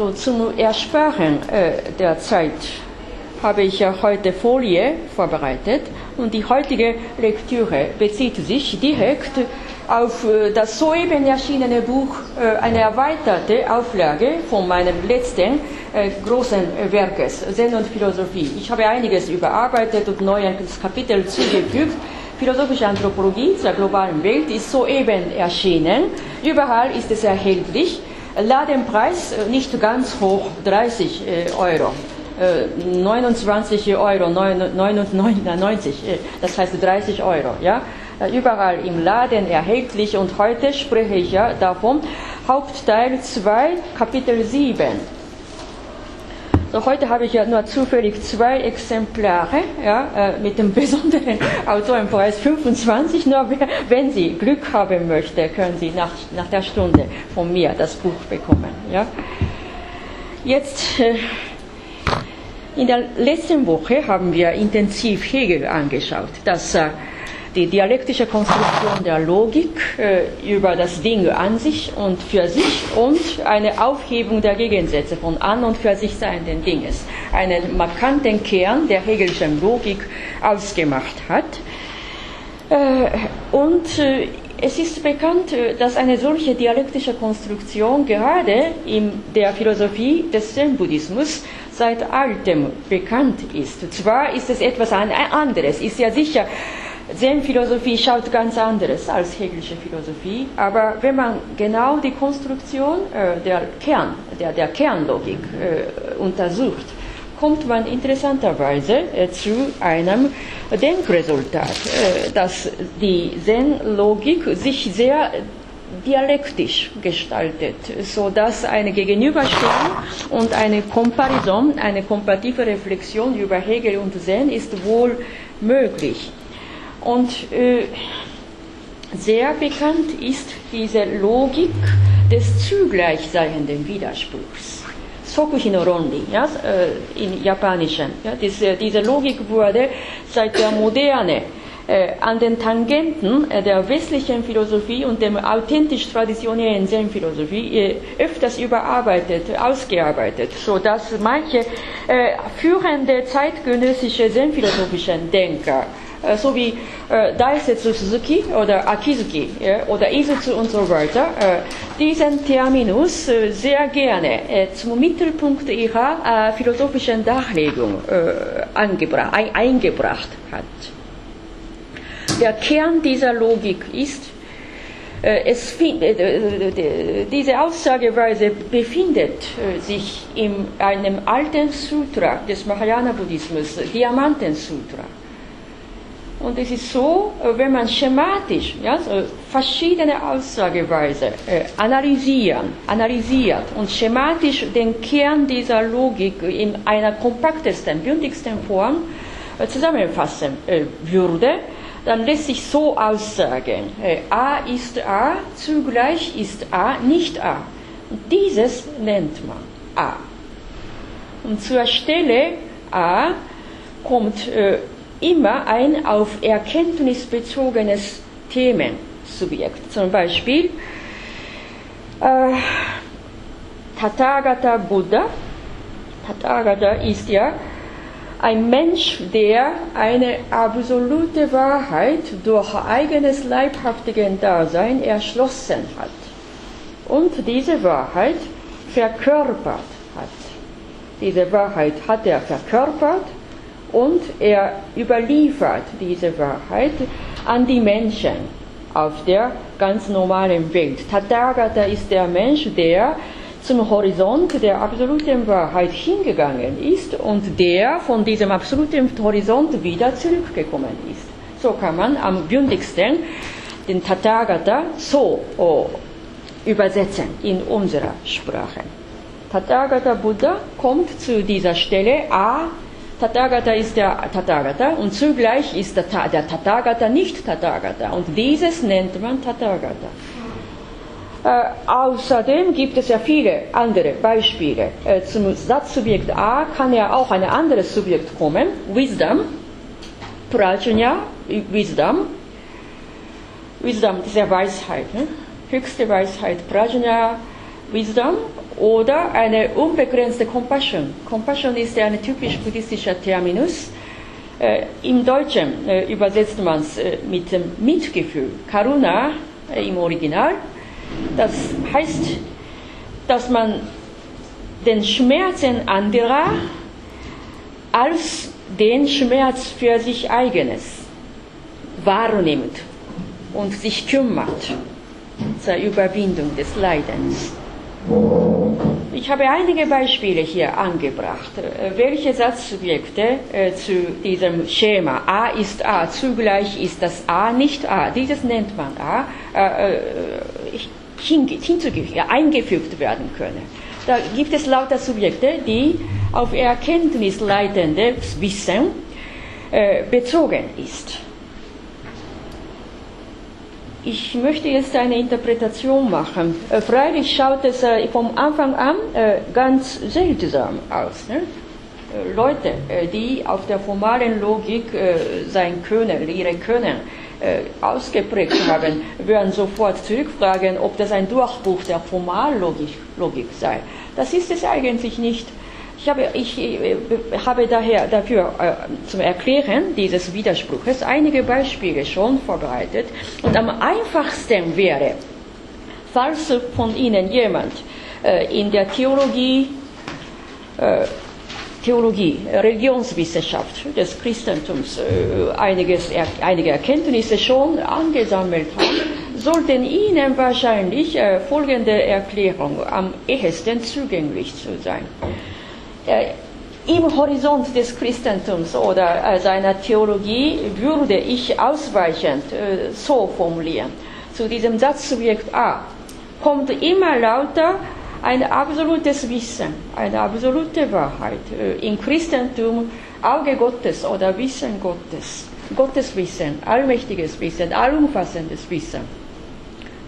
So zum Ersparen äh, der Zeit habe ich ja heute Folie vorbereitet und die heutige Lektüre bezieht sich direkt auf äh, das soeben erschienene Buch, äh, eine erweiterte Auflage von meinem letzten äh, großen Werkes, Zen und Philosophie. Ich habe einiges überarbeitet und neues Kapitel zugefügt. Philosophische Anthropologie der globalen Welt ist soeben erschienen. Überall ist es erhältlich. Ladenpreis nicht ganz hoch, 30 Euro. 29 Euro, 99, das heißt 30 Euro. Ja? Überall im Laden erhältlich und heute spreche ich ja davon, Hauptteil 2, Kapitel 7. So, heute habe ich ja nur zufällig zwei Exemplare ja, äh, mit dem besonderen Autorenpreis 25. Nur wenn Sie Glück haben möchten, können Sie nach, nach der Stunde von mir das Buch bekommen. Ja. Jetzt, äh, in der letzten Woche haben wir intensiv Hegel angeschaut. Das äh, die dialektische Konstruktion der Logik äh, über das Ding an sich und für sich und eine Aufhebung der Gegensätze von an und für sich seienden Dinges, einen markanten Kern der hegelischen Logik ausgemacht hat. Äh, und äh, es ist bekannt, äh, dass eine solche dialektische Konstruktion gerade in der Philosophie des Zen-Buddhismus seit altem bekannt ist. Zwar ist es etwas anderes, ist ja sicher Zen-Philosophie schaut ganz anderes als hegelische Philosophie, aber wenn man genau die Konstruktion äh, der, Kern, der, der Kernlogik äh, untersucht, kommt man interessanterweise äh, zu einem Denkresultat, äh, dass die Zen-Logik sich sehr dialektisch gestaltet, so dass eine Gegenüberstellung und eine Komparison, eine komparative Reflexion über Hegel und Zen ist wohl möglich. Und äh, sehr bekannt ist diese Logik des zugleich seienden Widerspruchs. Sokuhi no Ronri, ja, äh, in Japanischen. Ja, diese, diese Logik wurde seit der Moderne äh, an den Tangenten äh, der westlichen Philosophie und dem authentisch traditionellen Zen-Philosophie äh, öfters überarbeitet, ausgearbeitet, sodass manche führende zeitgenössische Zen-philosophischen Denker so wie äh, Daisetsu Suzuki oder Akizuki ja, oder Izuzu und so weiter, äh, diesen Terminus äh, sehr gerne äh, zum Mittelpunkt ihrer äh, philosophischen Darlegung angebra ein, eingebracht hat. Der Kern dieser Logik ist, es diese Aussageweise befindet sich in einem alten Sutra des Mahayana-Buddhismus, Diamanten-Sutra. Und es ist so, äh, wenn man schematisch ja, so verschiedene Aussageweise äh, analysieren, analysiert und schematisch den Kern dieser Logik in einer kompaktesten, bündigsten Form äh, zusammenfassen äh, würde, dann lässt sich so aussagen, äh, A ist A, zugleich ist A nicht A. Und dieses nennt man A. Und zur Stelle A kommt äh, immer ein auf Erkenntnis bezogenes Themensubjekt. Zum Beispiel äh, Tathagata Buddha. Tathagata ist ja ein Mensch, der eine absolute Wahrheit durch eigenes leibhaftigen Dasein erschlossen hat und diese Wahrheit verkörpert hat. Diese Wahrheit hat er verkörpert und er überliefert diese Wahrheit an die Menschen auf der ganz normalen Welt. Tathagata ist der Mensch, der zum Horizont der absoluten Wahrheit hingegangen ist und der von diesem absoluten Horizont wieder zurückgekommen ist. So kann man am bündigsten den Tathagata so oh, übersetzen in unserer Sprache. Tathagata Buddha kommt zu dieser Stelle A Tathagata ist der Tathagata und zugleich ist der, der Tathagata nicht Tathagata und dieses nennt man Tathagata. Äh, außerdem gibt es ja viele andere Beispiele. Äh, zum Satzsubjekt A kann ja auch ein anderes Subjekt kommen, Wisdom, Prajna, Wisdom. Wisdom, diese Weisheit, ne? höchste Weisheit, Prajna, Wisdom oder eine unbegrenzte Compassion. Compassion ist ein typisch buddhistischer Terminus. Äh, Im Deutschen äh, übersetzt man es äh, mit dem Mitgefühl, Karuna äh, im Original. Das heißt, dass man den Schmerzen anderer als den Schmerz für sich eigenes wahrnimmt und sich kümmert zur Überwindung des Leidens. Ich habe einige Beispiele hier angebracht, äh, welche Satzsubjekte äh, zu diesem Schema A ist A, zugleich ist das A nicht A, dieses nennt man A, äh, eingefügt werden können. Da gibt es lauter Subjekte, die auf erkenntnisleitendes Wissen bezogen ist. Ich möchte jetzt eine Interpretation machen. Äh, freilich schaut es äh, vom Anfang an äh, ganz seltsam aus. Ne? Leute, die auf der formalen Logik sein Können, ihre Können ausgeprägt haben, werden sofort zurückfragen, ob das ein Durchbruch der Formallogik Logik sei. Das ist es eigentlich nicht. Ich habe, ich äh, habe daher dafür äh, zum Erklären dieses Widerspruches einige Beispiele schon vorbereitet. Und am einfachsten wäre, falls von Ihnen jemand äh, in der Theologie, äh, Theologie, Religionswissenschaft des Christentums äh, einiges, er, einige Erkenntnisse schon angesammelt hat, sollten Ihnen wahrscheinlich äh, folgende Erklärung am ehesten zugänglich zu sein im Horizont des Christentums oder äh, seiner Theologie würde ich ausweichend äh, so formulieren. Zu diesem Satzsubjekt A kommt immer lauter ein absolutes Wissen, eine absolute Wahrheit. Äh, Im Christentum Auge Gottes oder Wissen Gottes. Gottes Wissen, allmächtiges Wissen, allumfassendes Wissen.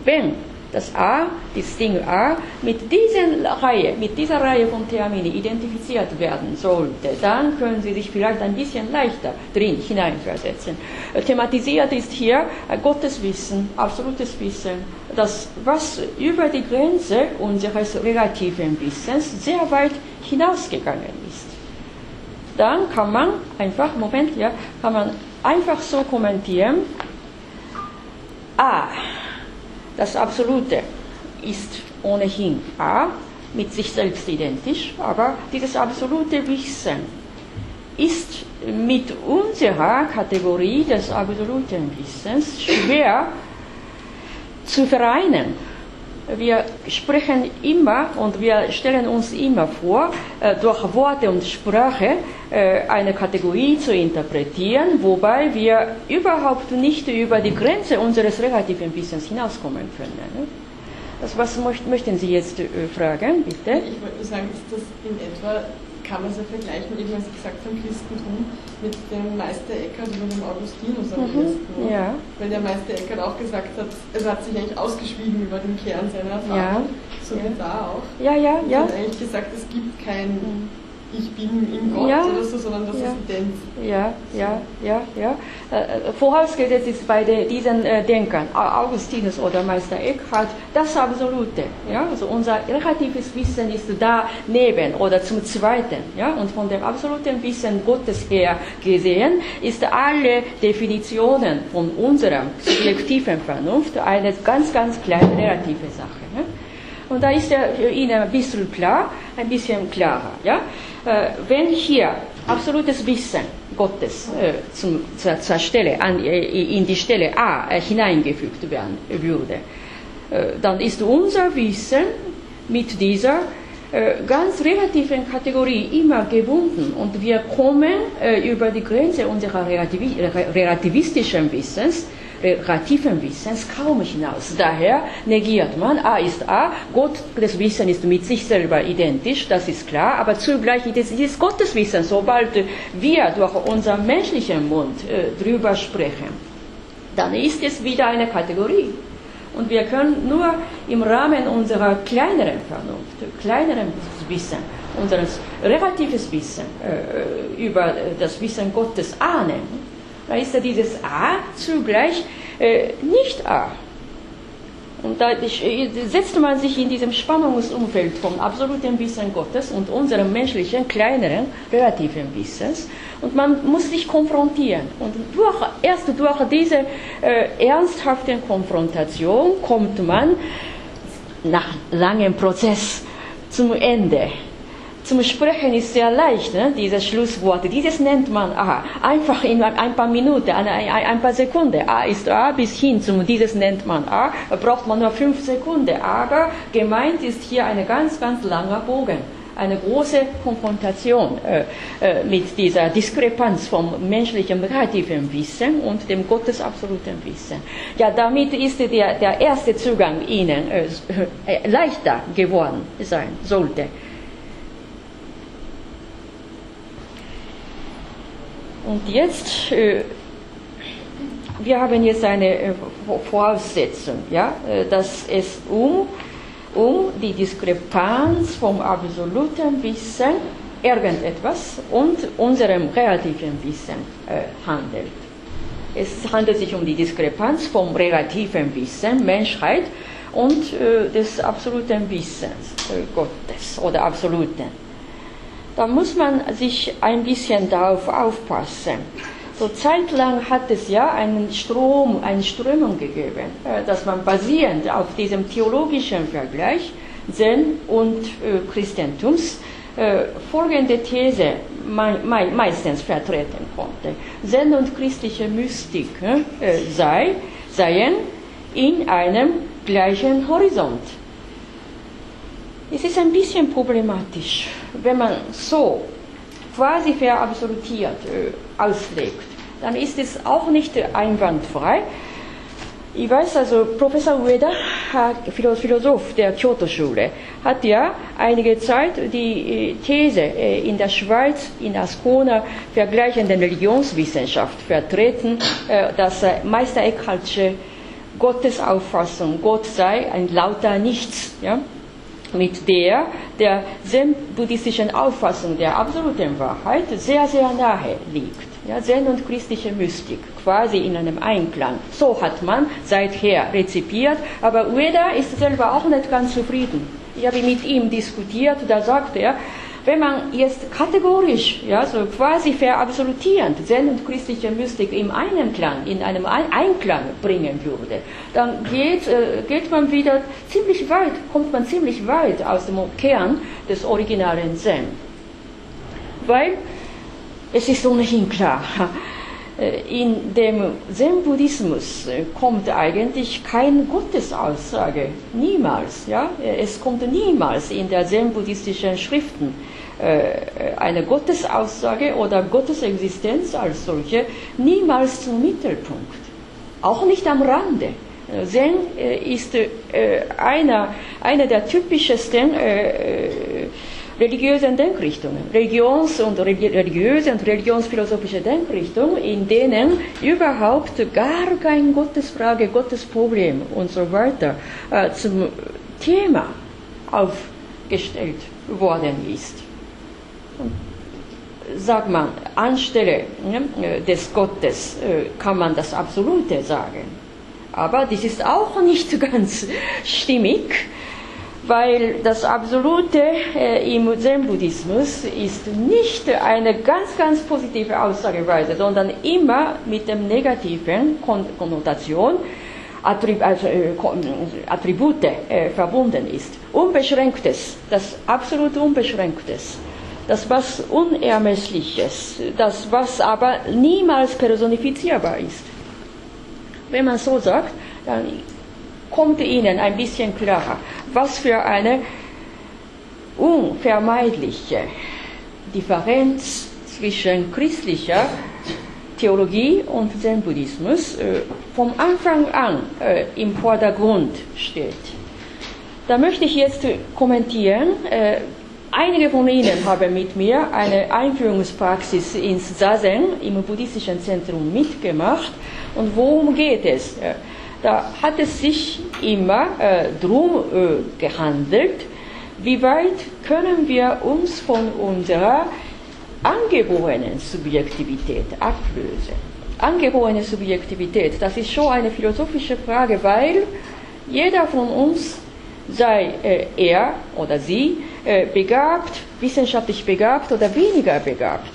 Wenn das A, das Ding A, mit dieser Reihe, mit dieser Reihe von Termini identifiziert werden sollte, dann können Sie sich vielleicht ein bisschen leichter drin hineinversetzen. Äh, thematisiert ist hier Gottes Wissen, absolutes Wissen, das, was über die Grenze unseres relativen Wissens sehr weit hinausgegangen ist. Dann kann man einfach, Moment, ja, kann man einfach so kommentieren, A, das Absolute ist ohnehin A, mit sich selbst identisch, aber dieses absolute Wissen ist mit unserer Kategorie des absoluten Wissens schwer zu vereinen. Wir sprechen immer und wir stellen uns immer vor, äh, durch Worte und Sprache äh, eine Kategorie zu interpretieren, wobei wir überhaupt nicht über die Grenze unseres relativen Wissens hinauskommen können. Ne? Das, was möchten Sie jetzt äh, fragen, bitte? Ich wollte nur sagen, ist das in etwa kann man es ja vergleichen, eben was gesagt haben, Christentum mit dem Meister Eckhart oder dem Augustinus am mhm, ersten. Ja. Weil der Meister Eckhart auch gesagt hat, er hat sich eigentlich ausgeschwiegen über den Kern seiner Erfahrung, ja. so ja. wie da auch. Ja, ja, ja. Er hat eigentlich gesagt, es gibt kein mhm ich bin im Gott ja. oder so, sondern das ja. ist ident. Ja, ja, ja, ja. Äh, vorausgesetzt ist bei diesen äh, Denkern, Augustinus oder Meister Eckhart, das Absolute. Ja? Also unser relatives Wissen ist da neben oder zum Zweiten. Ja? Und von dem absoluten Wissen Gottes her gesehen, ist alle Definitionen von unserer subjektiven Vernunft eine ganz, ganz kleine relative Sache. Und da ist er für ihn ein bisschen klar, ein bisschen klarer. Ja? Äh, wenn hier absolutes Wissen Gottes äh, zum, zur, zur, Stelle, an, äh, in die Stelle A äh, hineingefügt werden würde, äh, dann ist unser Wissen mit dieser äh, ganz relativen Kategorie immer gebunden und wir kommen über die Grenze unserer relativistischen Wissens relativen Wissens kaum hinaus. Daher negiert man, A ist A, Gott, das Wissen ist mit sich selber identisch, das ist klar, aber zugleich ist es Gottes Wissen, sobald wir durch unseren menschlichen Mund äh, drüber sprechen, dann ist es wieder eine Kategorie. Und wir können nur im Rahmen unserer kleineren Vernunft, kleineren Wissen, unseres relatives Wissen äh, über das Wissen Gottes ahnen da ist ja dieses A zugleich äh, nicht A. Und da setzt man sich in diesem Spannungsumfeld vom absoluten Wissen Gottes und unserem menschlichen, kleineren, relativen Wissens. Und man muss sich konfrontieren. Und durch, erst durch diese äh, ernsthafte Konfrontation kommt man nach langem Prozess zum Ende. Zum Sprechen ist sehr leicht, ne? diese Schlussworte. Dieses nennt man A. Einfach in ein paar Minuten, ein, ein paar Sekunden. A ist A bis hin zum, dieses nennt man A. Da braucht man nur fünf Sekunden. Aber gemeint ist hier ein ganz, ganz langer Bogen. Eine große Konfrontation äh, äh, mit dieser Diskrepanz vom menschlichen relativen Wissen und dem gottesabsoluten Wissen. Ja, damit ist der, der erste Zugang Ihnen äh, äh leichter geworden sein sollte. Und jetzt, äh, wir haben jetzt eine äh, Voraussetzung, ja, äh, dass es um, um die Diskrepanz vom absoluten Wissen irgendetwas und unserem relativen Wissen handelt. Es handelt sich um die Diskrepanz vom relativen Wissen Menschheit und des absoluten Wissens Gottes oder absoluten da muss man sich ein bisschen darauf aufpassen. So zeitlang hat es ja einen Strom, eine Strömung gegeben, äh, dass man basierend auf diesem theologischen Vergleich Zen und äh, Christentums äh, folgende These meistens vertreten konnte. Zen und christliche Mystik sei, seien in einem gleichen Horizont es ist ein bisschen problematisch, wenn man so quasi verabsolutiert äh, auslegt. Dann ist es auch nicht einwandfrei. Ich weiß also, Professor Ueda, Philosoph der Kyoto-Schule, hat ja einige Zeit die äh, These äh, in der Schweiz, in Ascona, vergleichenden Religionswissenschaft vertreten, äh, dass Meister Eckhart'sche Gottesauffassung, Gott sei ein lauter Nichts. Ja? Mit der der zen-buddhistischen Auffassung der absoluten Wahrheit sehr, sehr nahe liegt. Ja, Zen und christliche Mystik, quasi in einem Einklang. So hat man seither rezipiert, aber Ueda ist selber auch nicht ganz zufrieden. Ich habe mit ihm diskutiert, da sagt er, wenn man jetzt kategorisch, ja, so quasi verabsolutierend Zen und christliche Mystik im Einklang, in einem Einklang bringen würde, dann geht, äh, geht man wieder ziemlich weit, kommt man ziemlich weit aus dem Kern des originalen Zen. Weil es ist ohnehin klar, äh, in dem Zen-Buddhismus äh, kommt eigentlich keine Gottesaussage, niemals. Ja? Es kommt niemals in der zen-buddhistischen Schriften eine Gottesaussage oder Gottesexistenz als solche niemals zum Mittelpunkt. Auch nicht am Rande. Zen ist einer, einer der typischsten religiösen Denkrichtungen, Religions- und religiöse und religionsphilosophische Denkrichtungen, in denen überhaupt gar keine Gottesfrage, Gottesproblem und so weiter äh, zum Thema aufgestellt worden ist. Sagt man, anstelle ne, des Gottes äh, kann man das Absolute sagen. Aber das ist auch nicht ganz stimmig weil das Absolute äh, im Zen-Buddhismus ist nicht eine ganz, ganz positive Aussageweise, sondern immer mit dem negativen Konnotation also, äh, Attribute verbunden ist. Unbeschränktes, das absolut Unbeschränktes, das was Unermessliches, das was aber niemals personifizierbar ist. Wenn man so sagt, dann kommt Ihnen ein bisschen klarer, was für eine unvermeidliche Differenz zwischen christlicher Theologie und Zen-Buddhismus äh, vom Anfang an äh, im Vordergrund steht. Da möchte ich jetzt kommentieren. Äh, einige von Ihnen haben mit mir eine Einführungspraxis ins Zazen im buddhistischen Zentrum mitgemacht. Und worum geht es? Da hat es sich immer äh, darum äh, gehandelt, wie weit können wir uns von unserer angeborenen Subjektivität ablösen. Angeborene Subjektivität, das ist schon eine philosophische Frage, weil jeder von uns, sei äh, er oder sie, äh, begabt, wissenschaftlich begabt oder weniger begabt.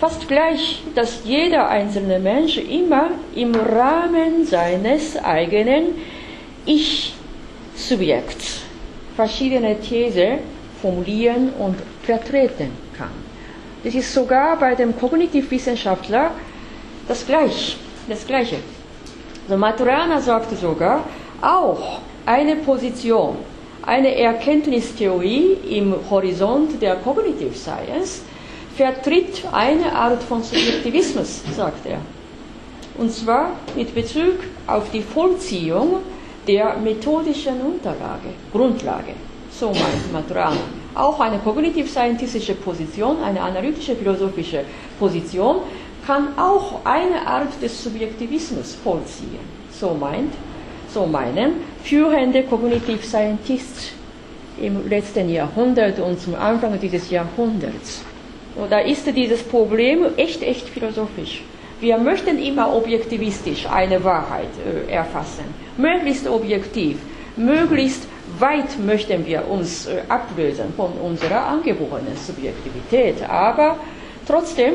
Fast gleich, dass jeder einzelne Mensch immer im Rahmen seines eigenen Ich-Subjekts verschiedene Thesen formulieren und vertreten kann. Das ist sogar bei dem Kognitivwissenschaftler das, gleich, das Gleiche. Also Maturana sagte sogar, auch eine Position, eine Erkenntnistheorie im Horizont der Cognitive Science vertritt eine Art von Subjektivismus, sagt er. Und zwar mit Bezug auf die Vollziehung der methodischen Unterlage, Grundlage. So meint Maturana. Auch eine kognitiv-scientistische Position, eine analytische philosophische Position kann auch eine Art des Subjektivismus vollziehen. So meint, so meinen führende Cognitive Scientists im letzten Jahrhundert und zum Anfang dieses Jahrhunderts. Und da ist dieses Problem echt, echt philosophisch. Wir möchten immer objektivistisch eine Wahrheit äh, erfassen, möglichst objektiv, möglichst weit möchten wir uns äh, ablösen von unserer angeborenen Subjektivität. Aber trotzdem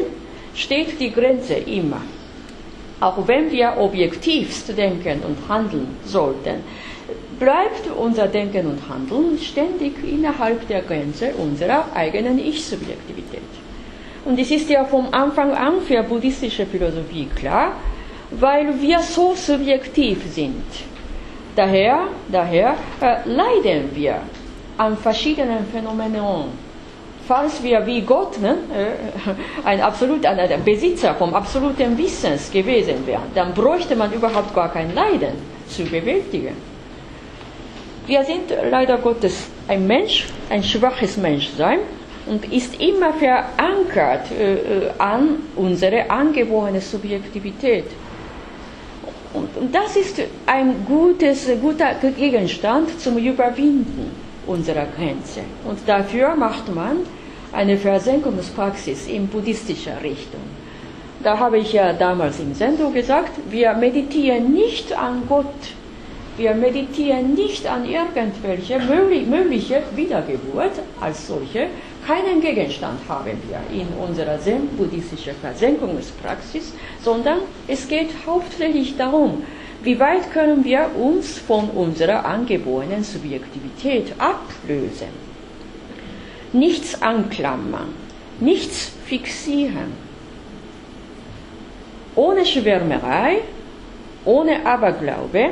steht die Grenze immer. Auch wenn wir objektivst denken und handeln sollten, bleibt unser Denken und Handeln ständig innerhalb der Grenze unserer eigenen Ich-Subjektivität. Und es ist ja vom Anfang an für buddhistische Philosophie klar, weil wir so subjektiv sind. Daher, daher äh, leiden wir an verschiedenen Phänomenen falls wir wie Gott ne, äh, ein absolut, ein Besitzer vom absoluten Wissens gewesen wären, dann bräuchte man überhaupt gar kein Leiden zu bewältigen. Wir sind leider Gottes ein Mensch, ein schwaches Menschsein und ist immer verankert äh, äh an unsere angeborene Subjektivität. Und, und das ist ein gutes, guter Gegenstand zum Überwinden unserer Grenze. Und dafür macht man eine Versenkungspraxis in buddhistischer Richtung. Da habe ich ja damals im Sendung gesagt, wir meditieren nicht an Gott, wir meditieren nicht an irgendwelche mögliche Wiedergeburt als solche. Keinen Gegenstand haben wir in unserer zen-buddhistischen Versenkungspraxis, sondern es geht hauptsächlich darum, wie weit können wir uns von unserer angeborenen Subjektivität ablösen? Nichts anklammern, nichts fixieren. Ohne Schwärmerei, ohne Aberglaube,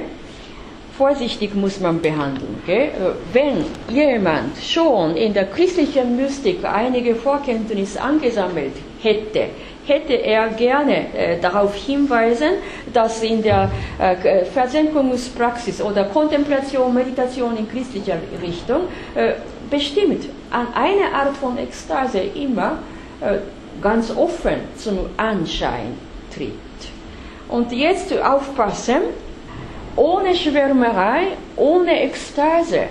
vorsichtig muss man behandeln. Gell? Wenn jemand schon in der christlichen Mystik einige Vorkenntnisse angesammelt hätte, hätte er gerne äh, darauf hinweisen, dass in der äh, Versenkungspraxis oder Kontemplation, Meditation in christlicher Richtung äh, bestimmt an eine Art von Ekstase immer äh, ganz offen zum Anschein tritt. Und jetzt aufpassen, ohne Schwärmerei, ohne Ekstase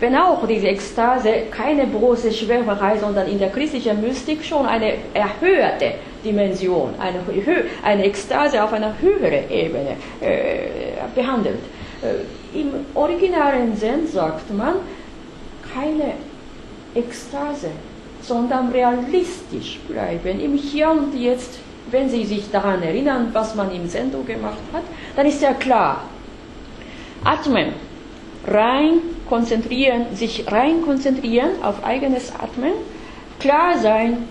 wenn auch diese Ekstase keine große Schwärmerei, sondern in der christlichen Mystik schon eine erhöhte Dimension, eine, eine Ekstase auf einer höheren Ebene äh, behandelt. Äh, Im originalen Sinn sagt man keine Ekstase, sondern realistisch bleiben, im Hier und Jetzt. Wenn Sie sich daran erinnern, was man im Sendung gemacht hat, dann ist ja klar. Atmen, rein konzentrieren, sich rein konzentrieren auf eigenes Atmen, klar sein,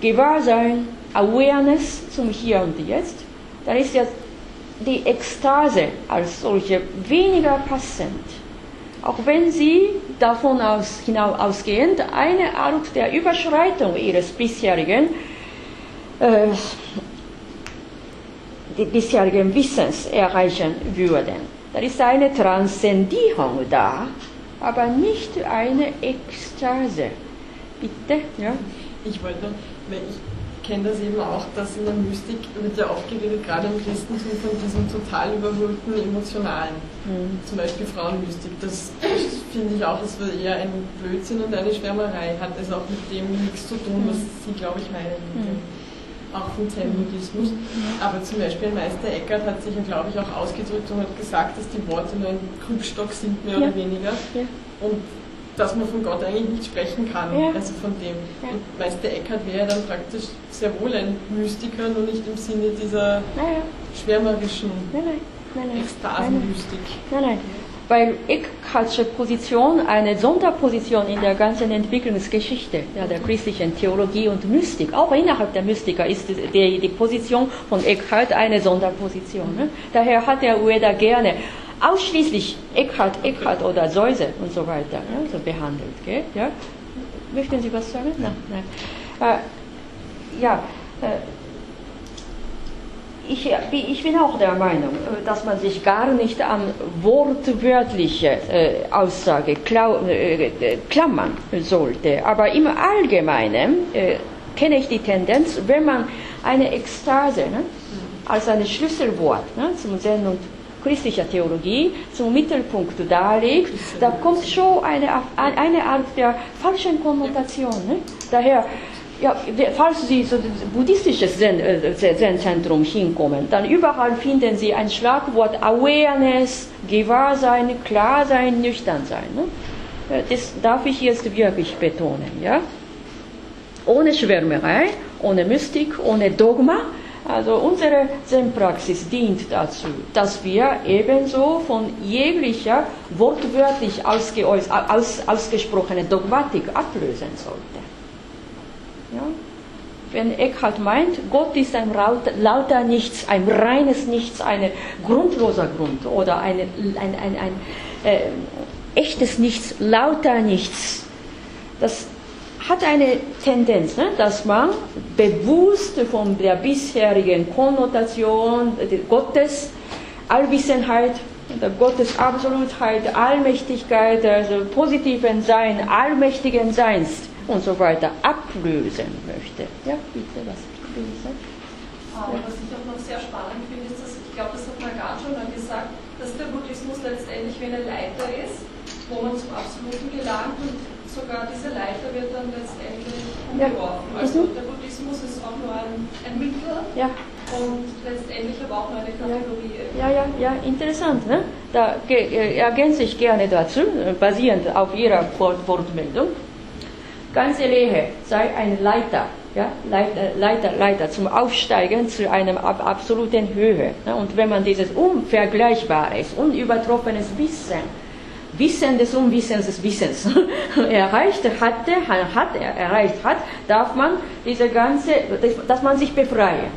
gewahr sein, Awareness zum Hier und Jetzt, dann ist ja die Ekstase als solche weniger passend. Auch wenn sie davon aus, hinaus ausgehend eine Art der Überschreitung ihres bisherigen, äh, bisherigen Wissens erreichen würden. Da ist eine Transzendierung da, aber nicht eine Ekstase. Bitte? Ja? Ich wollte, weil ich kenne das eben auch, dass in der Mystik wird ja oft geredet, gerade im Christentum, von diesem total überholten Emotionalen. Mhm. Zum Beispiel Frauenmystik. Das finde ich auch, das wird eher ein Blödsinn und eine Schwärmerei. Hat es auch mit dem nichts zu tun, was Sie, glaube ich, meinen. Mhm. Auch vom Zen-Buddhismus. Aber zum Beispiel Meister Eckhart hat sich ja, glaube ich, auch ausgedrückt und hat gesagt, dass die Worte nur ein Krückstock sind, mehr ja. oder weniger. Ja. Und dass man von Gott eigentlich nicht sprechen kann, ja. also von dem. Ja. Und Meister Eckhart wäre dann praktisch sehr wohl ein Mystiker, nur nicht im Sinne dieser schwärmerischen nein, nein. nein, Ekstasenmystik. Nein, nein. Weil Eckhart'sche Position eine Sonderposition in der ganzen Entwicklungsgeschichte ja, der christlichen Theologie und Mystik, auch innerhalb der Mystiker ist die, die Position von Eckhart eine Sonderposition. Ne? Daher hat der Ueda gerne ausschließlich Eckhart, Eckhart oder Säuse und so weiter ja, so behandelt. Gell? Ja? Möchten Sie was sagen? Nein, nein. Äh, ja, äh, ich, ich, bin auch der Meinung, äh, dass man sich gar nicht an wortwörtliche äh, Aussage äh, klammern sollte. Aber im Allgemeinen kenne ich die Tendenz, wenn man eine Ekstase ne, als ein Schlüsselwort ne, zum Zen und christlicher Theologie zum Mittelpunkt darlegt, da kommt schon eine, eine Art der falschen Konnotation. Ne? Daher ja, falls Sie zu buddhistisches äh, Zen-Zentrum hinkommen, dann überall finden Sie ein Schlagwort Awareness, Gewahrsein, Klarsein, Nüchternsein. Ne? Äh, das darf ich jetzt wirklich betonen. Ja? Ohne Schwärmerei, ohne Mystik, ohne Dogma. Also unsere Zen-Praxis dient dazu, dass wir ebenso von jeglicher wortwörtlich ausgeäuß, aus, ausgesprochene Dogmatik ablösen sollten. Ja? Wenn Eckhart meint, Gott ist ein lauter Nichts, ein reines Nichts, ein grundloser Grund oder eine, ein, ein, ein äh, echtes Nichts, lauter Nichts, das hat eine Tendenz, ne, dass man bewusst von der bisherigen Konnotation Gottes, Allwissenheit, Gottes Absolutheit, Allmächtigkeit, also positiven Sein, allmächtigen Seins und so weiter ablösen möchte. Ja, bitte, was lesen? Ja. Was ich auch noch sehr spannend finde, ist, dass ich glaube, das hat gerade schon mal gesagt, dass der Buddhismus letztendlich wie eine Leiter ist, wo man zum Absoluten gelangt und sogar diese Leiter wird dann letztendlich umgeworfen. Ja. Also mhm. der Buddhismus ist auch nur ein, ein Mittel. Ja. Und letztendlich aber auch nur eine Kategorie. Ja, ja, ja, interessant. Ne? Da äh, ergänze ich gerne dazu, basierend auf Ihrer Wortmeldung ganze Lehe sei ein Leiter, ja, Leiter, Leiter, Leiter zum Aufsteigen zu einer ab, absoluten Höhe. Ne? Und wenn man dieses unvergleichbares, unübertroffenes Wissen, Wissen des Unwissens des Wissens erreicht hatte, hat, erreicht hat, darf man diese ganze, dass man sich befreie,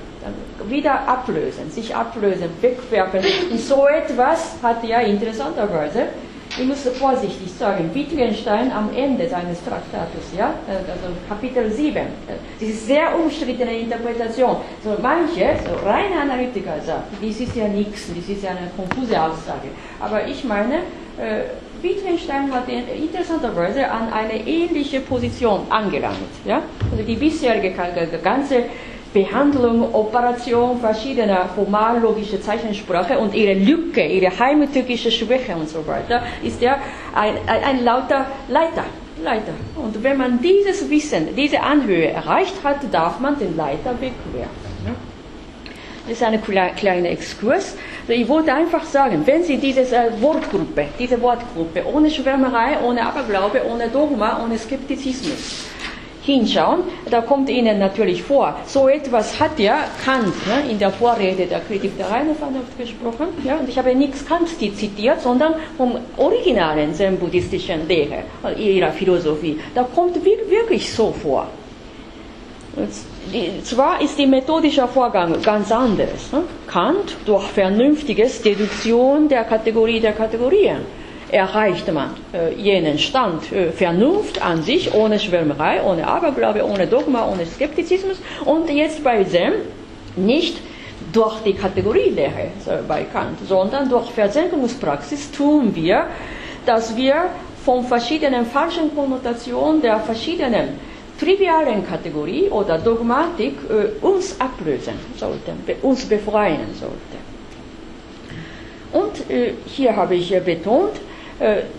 wieder ablösen, sich ablösen, wegwerfen. Und so etwas hat ja interessanterweise ich muss vorsichtig sagen, Wittgenstein am Ende seines Traktates, ja, also Kapitel 7, das ist sehr umstrittene Interpretation. So manche, so reine Analytiker sagen, dies ist ja nichts, das ist ja eine konfuse Aussage. Aber ich meine, äh, Wittgenstein hat interessanterweise an eine ähnliche Position angelangt. Ja? Also die bisherige ganze Behandlung, Operation verschiedener formallogischer Zeichensprache und ihre Lücke, ihre heimtückische Schwäche und so weiter, ist ja ein, ein, ein lauter Leiter. Leiter. Und wenn man dieses Wissen, diese Anhöhe erreicht hat, darf man den Leiter wegwerfen. Das ist eine kleine Exkurs. Ich wollte einfach sagen, wenn Sie diese äh, Wortgruppe, diese Wortgruppe ohne Schwärmerei, ohne Aberglaube, ohne Dogma, ohne Skeptizismus hinschauen, da kommt Ihnen natürlich vor, so etwas hat ja Kant ne, in der Vorrede der Kritik der reinen Vernunft gesprochen. Ja, und ich habe nichts Kant zitiert, sondern vom originalen zen-buddhistischen Lehre, ihrer Philosophie. Da kommt wirklich so vor. Zwar ist die methodische Vorgang ganz anders. Ne? Kant durch vernünftiges Deduktion der Kategorie der Kategorien erreicht man äh, jenen Stand äh, Vernunft an sich, ohne Schwärmerei, ohne Aberglaube, ohne Dogma, ohne Skeptizismus und jetzt bei Zen nicht durch die Kategorielehre äh, bei Kant, sondern durch Versenkungspraxis tun wir, dass wir von verschiedenen falschen Konnotationen der verschiedenen trivialen Kategorie oder Dogmatik äh, uns ablösen sollten, uns befreien sollten. Und äh, hier habe ich betont, äh,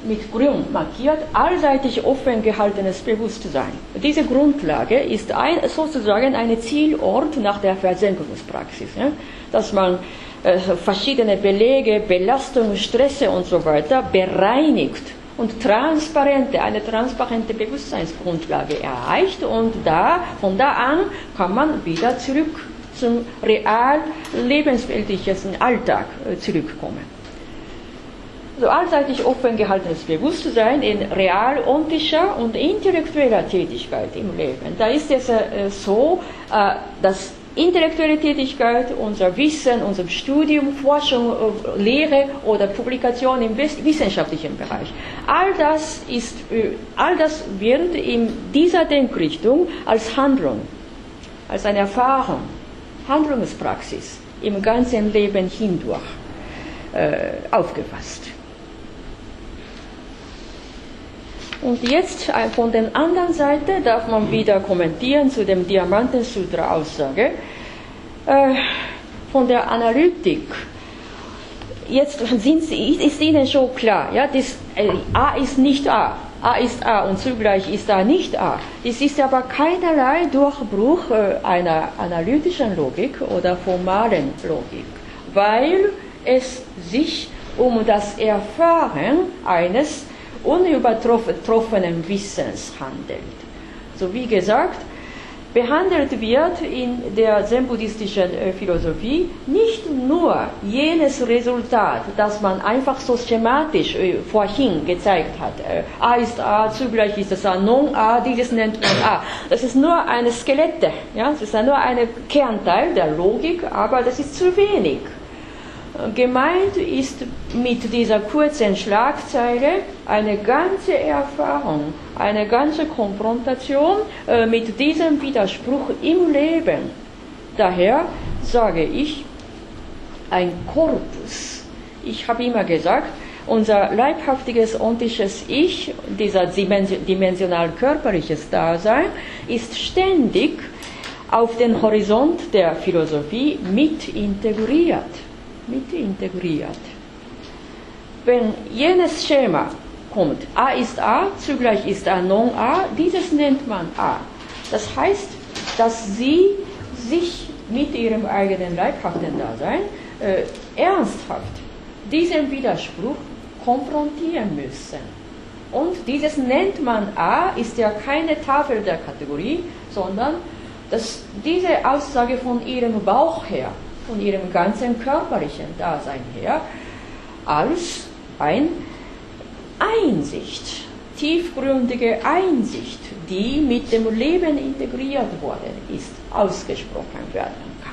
mit grün markiert, allseitig offen gehaltenes Bewusstsein. Diese Grundlage ist ein, sozusagen ein Zielort nach der Versenkungspraxis, ja? dass man äh, verschiedene Belege, Belastungen, Stresse und so weiter bereinigt und transparente, eine transparente Bewusstseinsgrundlage erreicht und da, von da an kann man wieder zurück zum real lebensweltlichen Alltag äh, zurückkommen so allseitig offen gehaltenes Bewusstsein in real ontischer und intellektueller Tätigkeit im Leben. Da ist es äh, so, äh, dass intellektuelle Tätigkeit, unser Wissen, unser Studium, Forschung, äh, Lehre oder Publikation im wissenschaftlichen Bereich, all das, ist, all das wird in dieser Denkrichtung als Handlung, als eine Erfahrung, Handlungspraxis im ganzen Leben hindurch aufgefasst. Und jetzt äh, von der anderen Seite darf man wieder kommentieren zu dem Diamanten-Sutra-Aussage. Äh, von der Analytik. Jetzt sind Sie, ist Ihnen schon klar, ja, das, äh, A ist nicht A. A ist A und zugleich ist A nicht A. Es ist aber keinerlei Durchbruch einer analytischen Logik oder formalen Logik, weil es sich um das Erfahren eines unübertroffenen Wissens handelt. So wie gesagt, behandelt wird in der zen-buddhistischen äh, Philosophie nicht nur jenes Resultat, das man einfach so schematisch äh, vorhin gezeigt hat. Äh, a ist A, zugleich ist es A, non A, dieses nennt man A. Das ist nur eine Skelette, ja? das ist nur ein Kernteil der Logik, aber das ist zu wenig. Gemeint ist mit dieser kurzen Schlagzeile eine ganze Erfahrung, eine ganze Konfrontation äh, mit diesem Widerspruch im Leben. Daher sage ich, ein Korpus. Ich habe immer gesagt, unser leibhaftiges ontisches Ich, dieser dimensional körperliches Dasein, ist ständig auf den Horizont der Philosophie mit integriert mit integriert. Wenn jenes Schema kommt, A ist A, zugleich ist A non A, dieses nennt man A. Das heißt, dass sie sich mit ihrem eigenen leibhaften Dasein äh, ernsthaft diesen Widerspruch konfrontieren müssen. Und dieses nennt man A, ist ja keine Tafel der Kategorie, sondern dass diese Aussage von ihrem Bauch her von ihrem ganzen körperlichen Dasein her als ein Einsicht, tiefgründige Einsicht, die mit dem Leben integriert worden ist, ausgesprochen werden kann.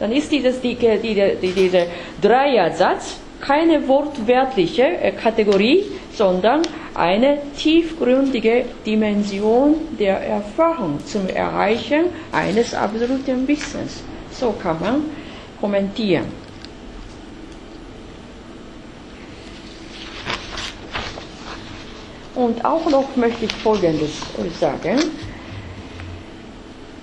Dann ist dieses, die, die, die, dieser Dreiersatz keine wortwörtliche äh, Kategorie, sondern eine tiefgründige Dimension der Erfahrung zum Erreichen eines absoluten Wissens. So kann man kommentieren. Und auch noch möchte ich Folgendes sagen.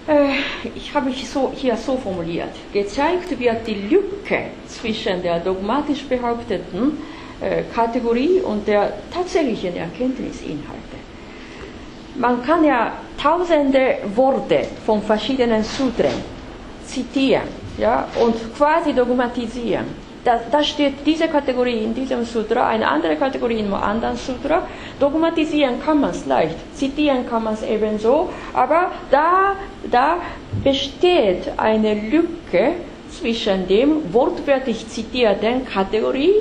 Äh, ich habe mich so, hier so formuliert. Gezeigt wird die Lücke zwischen der dogmatisch behaupteten äh, Kategorie und der tatsächlichen Erkenntnisinhalte. Man kann ja tausende Worte von verschiedenen Sutren zitieren ja, und quasi dogmatisieren. Da, da, steht diese Kategorie in diesem Sutra, eine andere Kategorie in einem anderen Sutra. Dogmatisieren kann man es leicht, zitieren kann man es ebenso, aber da, da besteht eine Lücke zwischen dem wortwörtlich zitierten Kategorie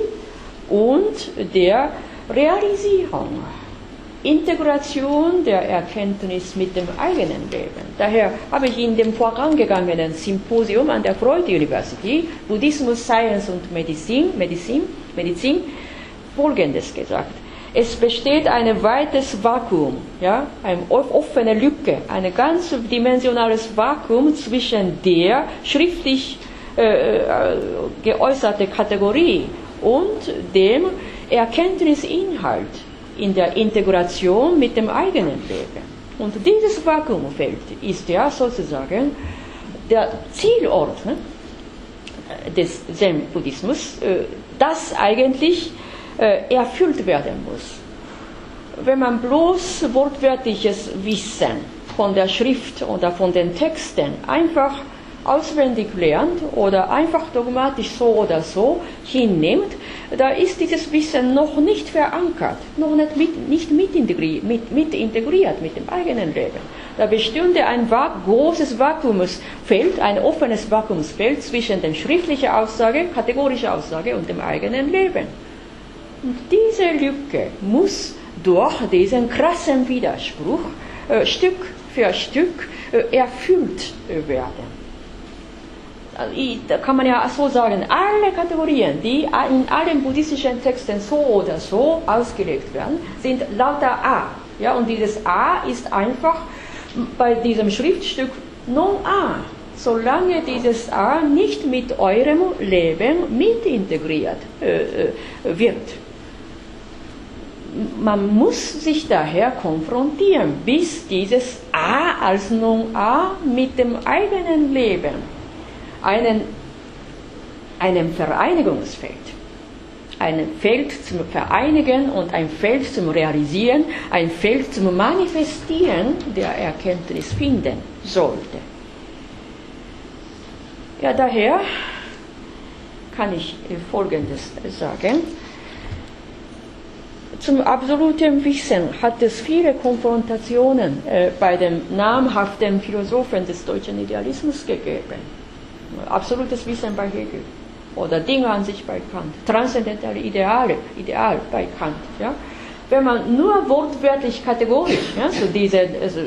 und der Realisierung. Integration der Erkenntnis mit dem eigenen Leben. Daher habe ich in dem vorangegangenen Symposium an der Freud University Buddhismus, Science und Medizin, Medizin, Medizin Folgendes gesagt. Es besteht ein weites Vakuum, ja, eine offene Lücke, ein ganz dimensionales Vakuum zwischen der schriftlich äh, äh geäußerte Kategorie und dem Erkenntnisinhalt in der Integration mit dem eigenen Leben. Und dieses Vakuumfeld ist ja sozusagen der Zielort ne, des Zen-Buddhismus, äh, das eigentlich äh, erfüllt werden muss. Wenn man bloß wortwörtliches Wissen von der Schrift oder von den Texten einfach auswendig lernt oder einfach dogmatisch so oder so hinnimmt, da ist dieses Wissen noch nicht verankert, noch nicht mit, nicht mit, integriert, mit, mit integriert mit dem eigenen Leben. Da bestünde ein großes Vakuumsfeld, ein offenes Vakuumsfeld zwischen der schriftlichen Aussage, kategorischen Aussage und dem eigenen Leben. Und diese Lücke muss durch diesen krassen Widerspruch äh, Stück für Stück äh, erfüllt werden. Also, da kann man ja so sagen, alle Kategorien, die in allen buddhistischen Texten so oder so ausgelegt werden, sind lauter A. Ja, und dieses A ist einfach bei diesem Schriftstück non A, solange dieses A nicht mit eurem Leben mit integriert äh, äh wird man muss sich daher konfrontieren, bis dieses A als Non-A mit dem eigenen Leben einen, einem Vereinigungsfeld, ein Feld zum Vereinigen und ein Feld zum Realisieren, ein Feld zum Manifestieren der Erkenntnis finden sollte. Ja, daher kann ich Folgendes sagen. Zum absoluten Wissen hat es viele Konfrontationen äh, bei den namhaften Philosophen des deutschen Idealismus gegeben. Absolutes Wissen bei Hegel oder Dinge an sich bei Kant, transzendentale Ideale, Ideal bei Kant. Ja? Wenn man nur wortwörtlich kategorisch ja, so diese also,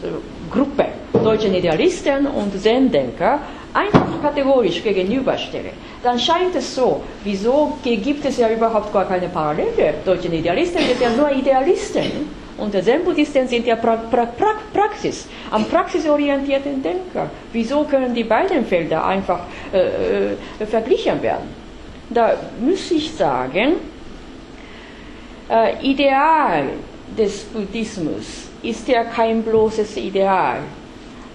so Gruppe deutschen Idealisten und Zen-Denker einfach kategorisch gegenüberstelle, dann scheint es so, wieso gibt es ja überhaupt gar keine Parallele? Deutsche Idealisten sind ja nur Idealisten und Zen-Buddhisten sind ja pra pra pra Praxis, am praxisorientierten Denker. Wieso können die beiden Felder einfach äh, äh, verglichen werden? Da muss ich sagen, äh, Ideal des Buddhismus ist ja kein bloßes Ideal.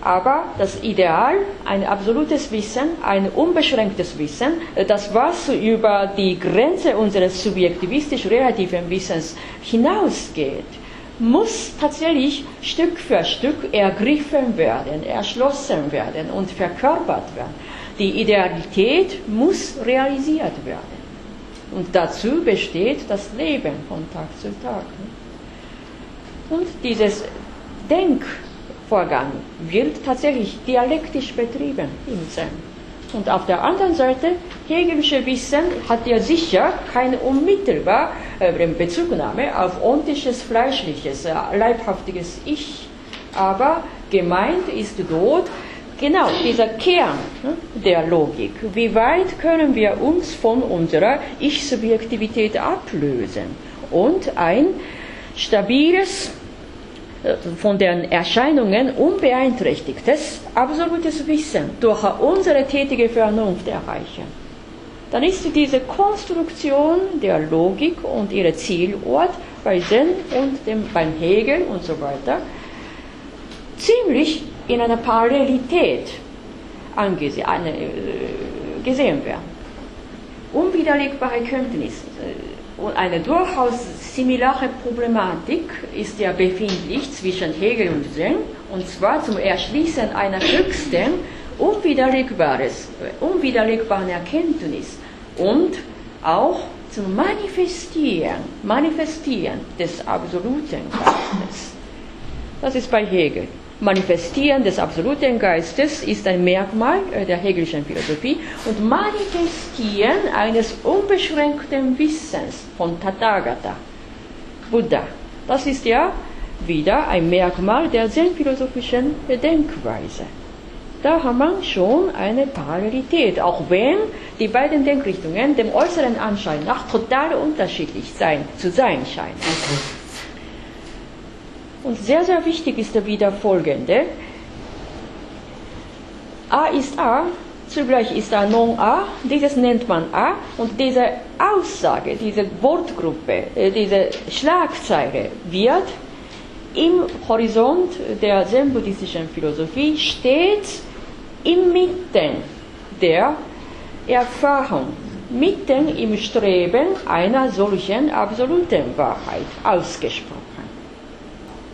Aber das Ideal, ein absolutes Wissen, ein unbeschränktes Wissen, das was über die Grenze unseres subjektivistisch-relativen Wissens hinausgeht, muss tatsächlich Stück für Stück ergriffen werden, erschlossen werden und verkörpert werden. Die Idealität muss realisiert werden. Und dazu besteht das Leben von Tag zu Tag. Und dieses Denk Vorgang wird tatsächlich dialektisch betrieben im Zen. Und auf der anderen Seite, Hegelische Wissen hat ja sicher keine unmittelbare äh, Bezugnahme auf ontisches, fleischliches, äh, leibhaftiges Ich. Aber gemeint ist dort genau dieser Kern ne, der Logik. Wie weit können wir uns von unserer Ich-Subjektivität ablösen und ein stabiles, von den Erscheinungen unbeeinträchtigtes, absolutes Wissen durch unsere tätige Vernunft erreichen. Dann ist diese Konstruktion der Logik und ihr Zielort bei Zen und dem, beim Hegel und so weiter ziemlich in einer Parallelität äh, gesehen werden. Unwiderlegbare Kenntnis und eine durchaus similare Problematik ist ja befindlich zwischen Hegel und Zen, und zwar zum Erschließen einer höchsten, unwiderlegbares, unwiderlegbaren Erkenntnis und auch zum Manifestieren, Manifestieren des absoluten Geistes. Das ist bei Hegel. Manifestieren des absoluten Geistes ist ein Merkmal äh, der hegelischen Philosophie und Manifestieren eines unbeschränkten Wissens von Tathagata, Buddha. Das ist ja wieder ein Merkmal der zen-philosophischen Denkweise. Da hat man schon eine Parallelität, auch wenn die beiden Denkrichtungen dem äußeren Anschein nach total unterschiedlich sein, zu sein scheinen. Und sehr, sehr wichtig ist da wieder folgende. A ist A, zugleich ist A non-A, dieses nennt man A und diese Aussage, diese Wortgruppe, äh, diese Schlagzeile wird im Horizont der zen-buddhistischen Philosophie stets inmitten der Erfahrung mitten im Streben einer solchen absoluten Wahrheit ausgesprochen.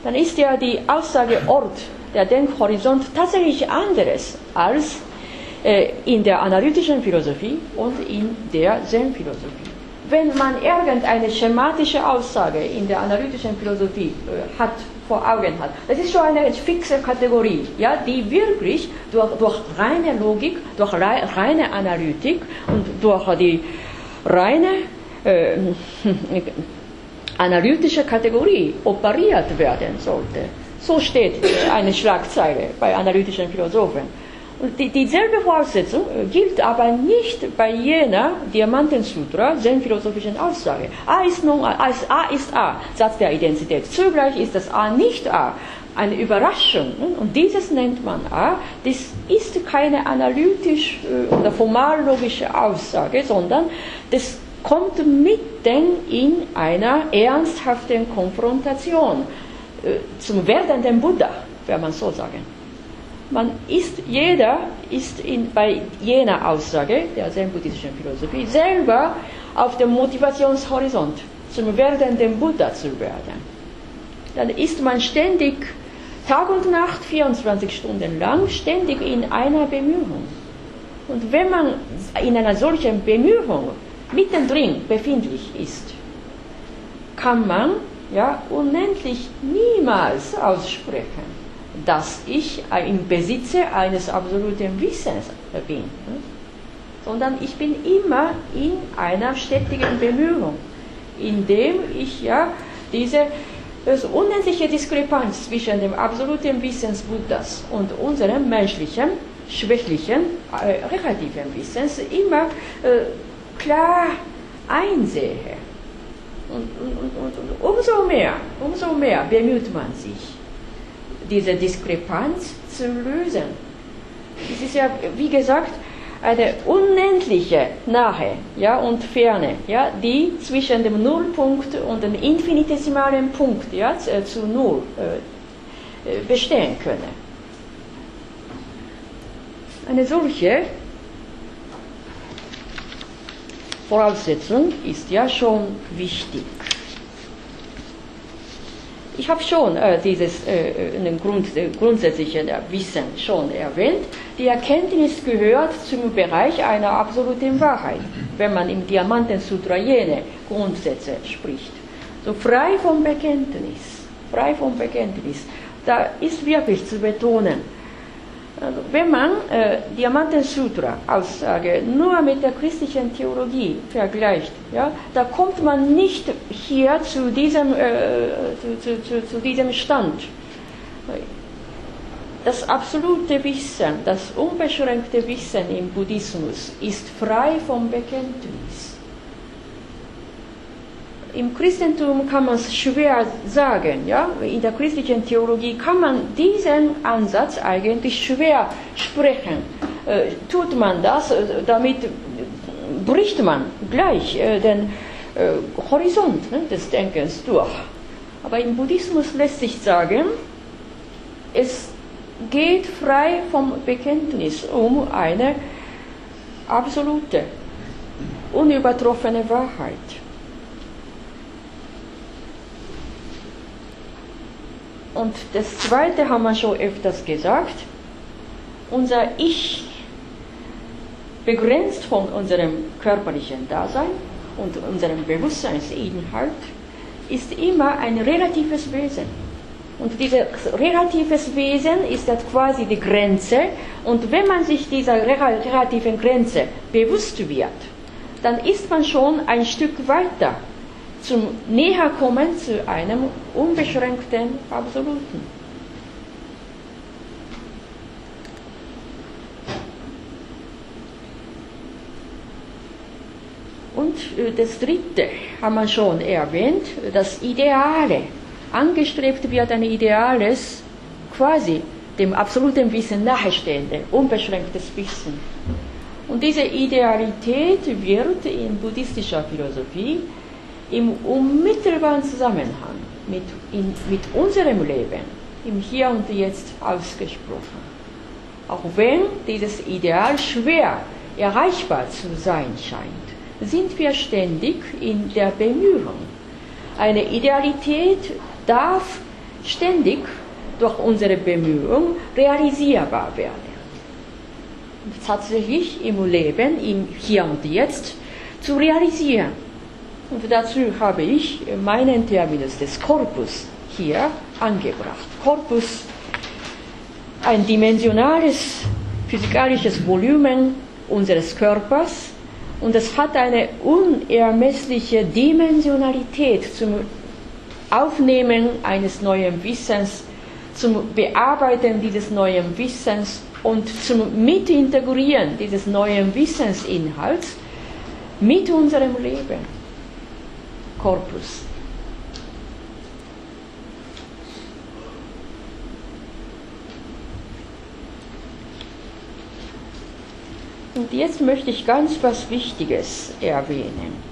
Dann ist ja die Aussageort der Denkhorizont tatsächlich anderes als äh, in der analytischen Philosophie und in der Zen-Philosophie. Wenn man irgendeine schematische Aussage in der analytischen Philosophie äh, hat, vor Augen hat, das ist schon eine fixe Kategorie, ja, die wirklich durch, durch reine Logik, durch reine Analytik und durch die reine äh, analytische Kategorie operiert werden sollte. So steht eine Schlagzeile bei analytischen Philosophen. Und die, dieselbe Voraussetzung äh, gilt aber nicht bei jener Diamantensutra, zen-philosophischen Aussage. A ist nun A, A ist A, Satz der Identität. Zugleich ist das A nicht A. Eine Überraschung. Und dieses nennt man A. Das ist keine analytisch äh, oder formal logische Aussage, sondern das kommt mitten in einer ernsthaften Konfrontation äh, zum werdenden Buddha, wenn man so sagen man ist, jeder ist in, bei jener Aussage der zen-buddhistischen Philosophie selber auf dem Motivationshorizont, zum werdenden Buddha zu werden. Dann ist man ständig, Tag und Nacht, 24 Stunden lang, ständig in einer Bemühung. Und wenn man in einer solchen Bemühung mittendrin befindlich ist, kann man ja unendlich niemals aussprechen dass ich im Besitze eines absoluten Wissens bin, sondern ich bin immer in einer stetigen Bemühung, indem ich ja diese das unendliche Diskrepanz zwischen dem absoluten Wissens Buddhas und unserem menschlichen, schwächlichen, äh, relativen Wissens immer äh, klar einsehe. Und, und, und, und umso mehr, umso mehr bemüht man sich diese Diskrepanz zu lösen. Es ist ja, wie gesagt, eine unendliche Nahe ja, und Ferne, ja, die zwischen dem Nullpunkt und dem infinitesimalen Punkt ja, äh, zu Null äh, äh, bestehen können. Eine solche Voraussetzung ist ja schon wichtig. Ich habe schon äh, dieses äh, äh Grund, äh, grundsätzliche Wissen schon erwähnt. Die Erkenntnis gehört zum Bereich einer absoluten Wahrheit, wenn man im Diamantensutra jene Grundsätze spricht. So frei vom Bekenntnis, frei vom Bekenntnis, da ist wirklich zu betonen, also wenn man äh, Diamanten-Sutra-Aussage nur mit der christlichen Theologie vergleicht, ja, da kommt man nicht hier zu diesem, äh, zu, zu, zu diesem Stand. Das absolute Wissen, das unbeschränkte Wissen im Buddhismus ist frei vom Bekenntnis im Christentum kann man es schwer sagen. Ja? In der christlichen Theologie kann man diesen Ansatz eigentlich schwer sprechen. Äh, tut man das, äh, damit bricht man gleich äh, den äh, Horizont ne, des Denkens durch. Aber im Buddhismus lässt sich sagen, es geht frei vom Bekenntnis um eine absolute, unübertroffene Wahrheit. Und das Zweite haben wir schon öfters gesagt. Unser Ich, begrenzt von unserem körperlichen Dasein und unserem Bewusstseinsinhalt, ist immer ein relatives Wesen. Und dieses relatives Wesen ist das quasi die Grenze. Und wenn man sich dieser relativen Grenze bewusst wird, dann ist man schon ein Stück weiter zum Näherkommen zu einem unbeschränkten Absoluten. Und äh, das Dritte haben wir schon erwähnt, das Ideale. Angestrebt wird ein Ideales, quasi dem absoluten Wissen nahestehende, unbeschränktes Wissen. Und diese Idealität wird in buddhistischer Philosophie im unmittelbaren Zusammenhang mit, in, mit unserem Leben, im Hier und Jetzt ausgesprochen. Auch wenn dieses Ideal schwer erreichbar zu sein scheint, sind wir ständig in der Bemühung. Eine Idealität darf ständig durch unsere Bemühungen realisierbar werden. Tatsächlich im Leben, im Hier und Jetzt zu realisieren. Und dazu habe ich meinen Terminus des Korpus hier angebracht. Korpus, ein dimensionales physikalisches Volumen unseres Körpers und es hat eine unermessliche Dimensionalität zum Aufnehmen eines neuen Wissens, zum Bearbeiten dieses neuen Wissens und zum Mitintegrieren dieses neuen Wissensinhalts mit unserem Leben. Korpus. Und jetzt möchte ich ganz was Wichtiges erwähnen.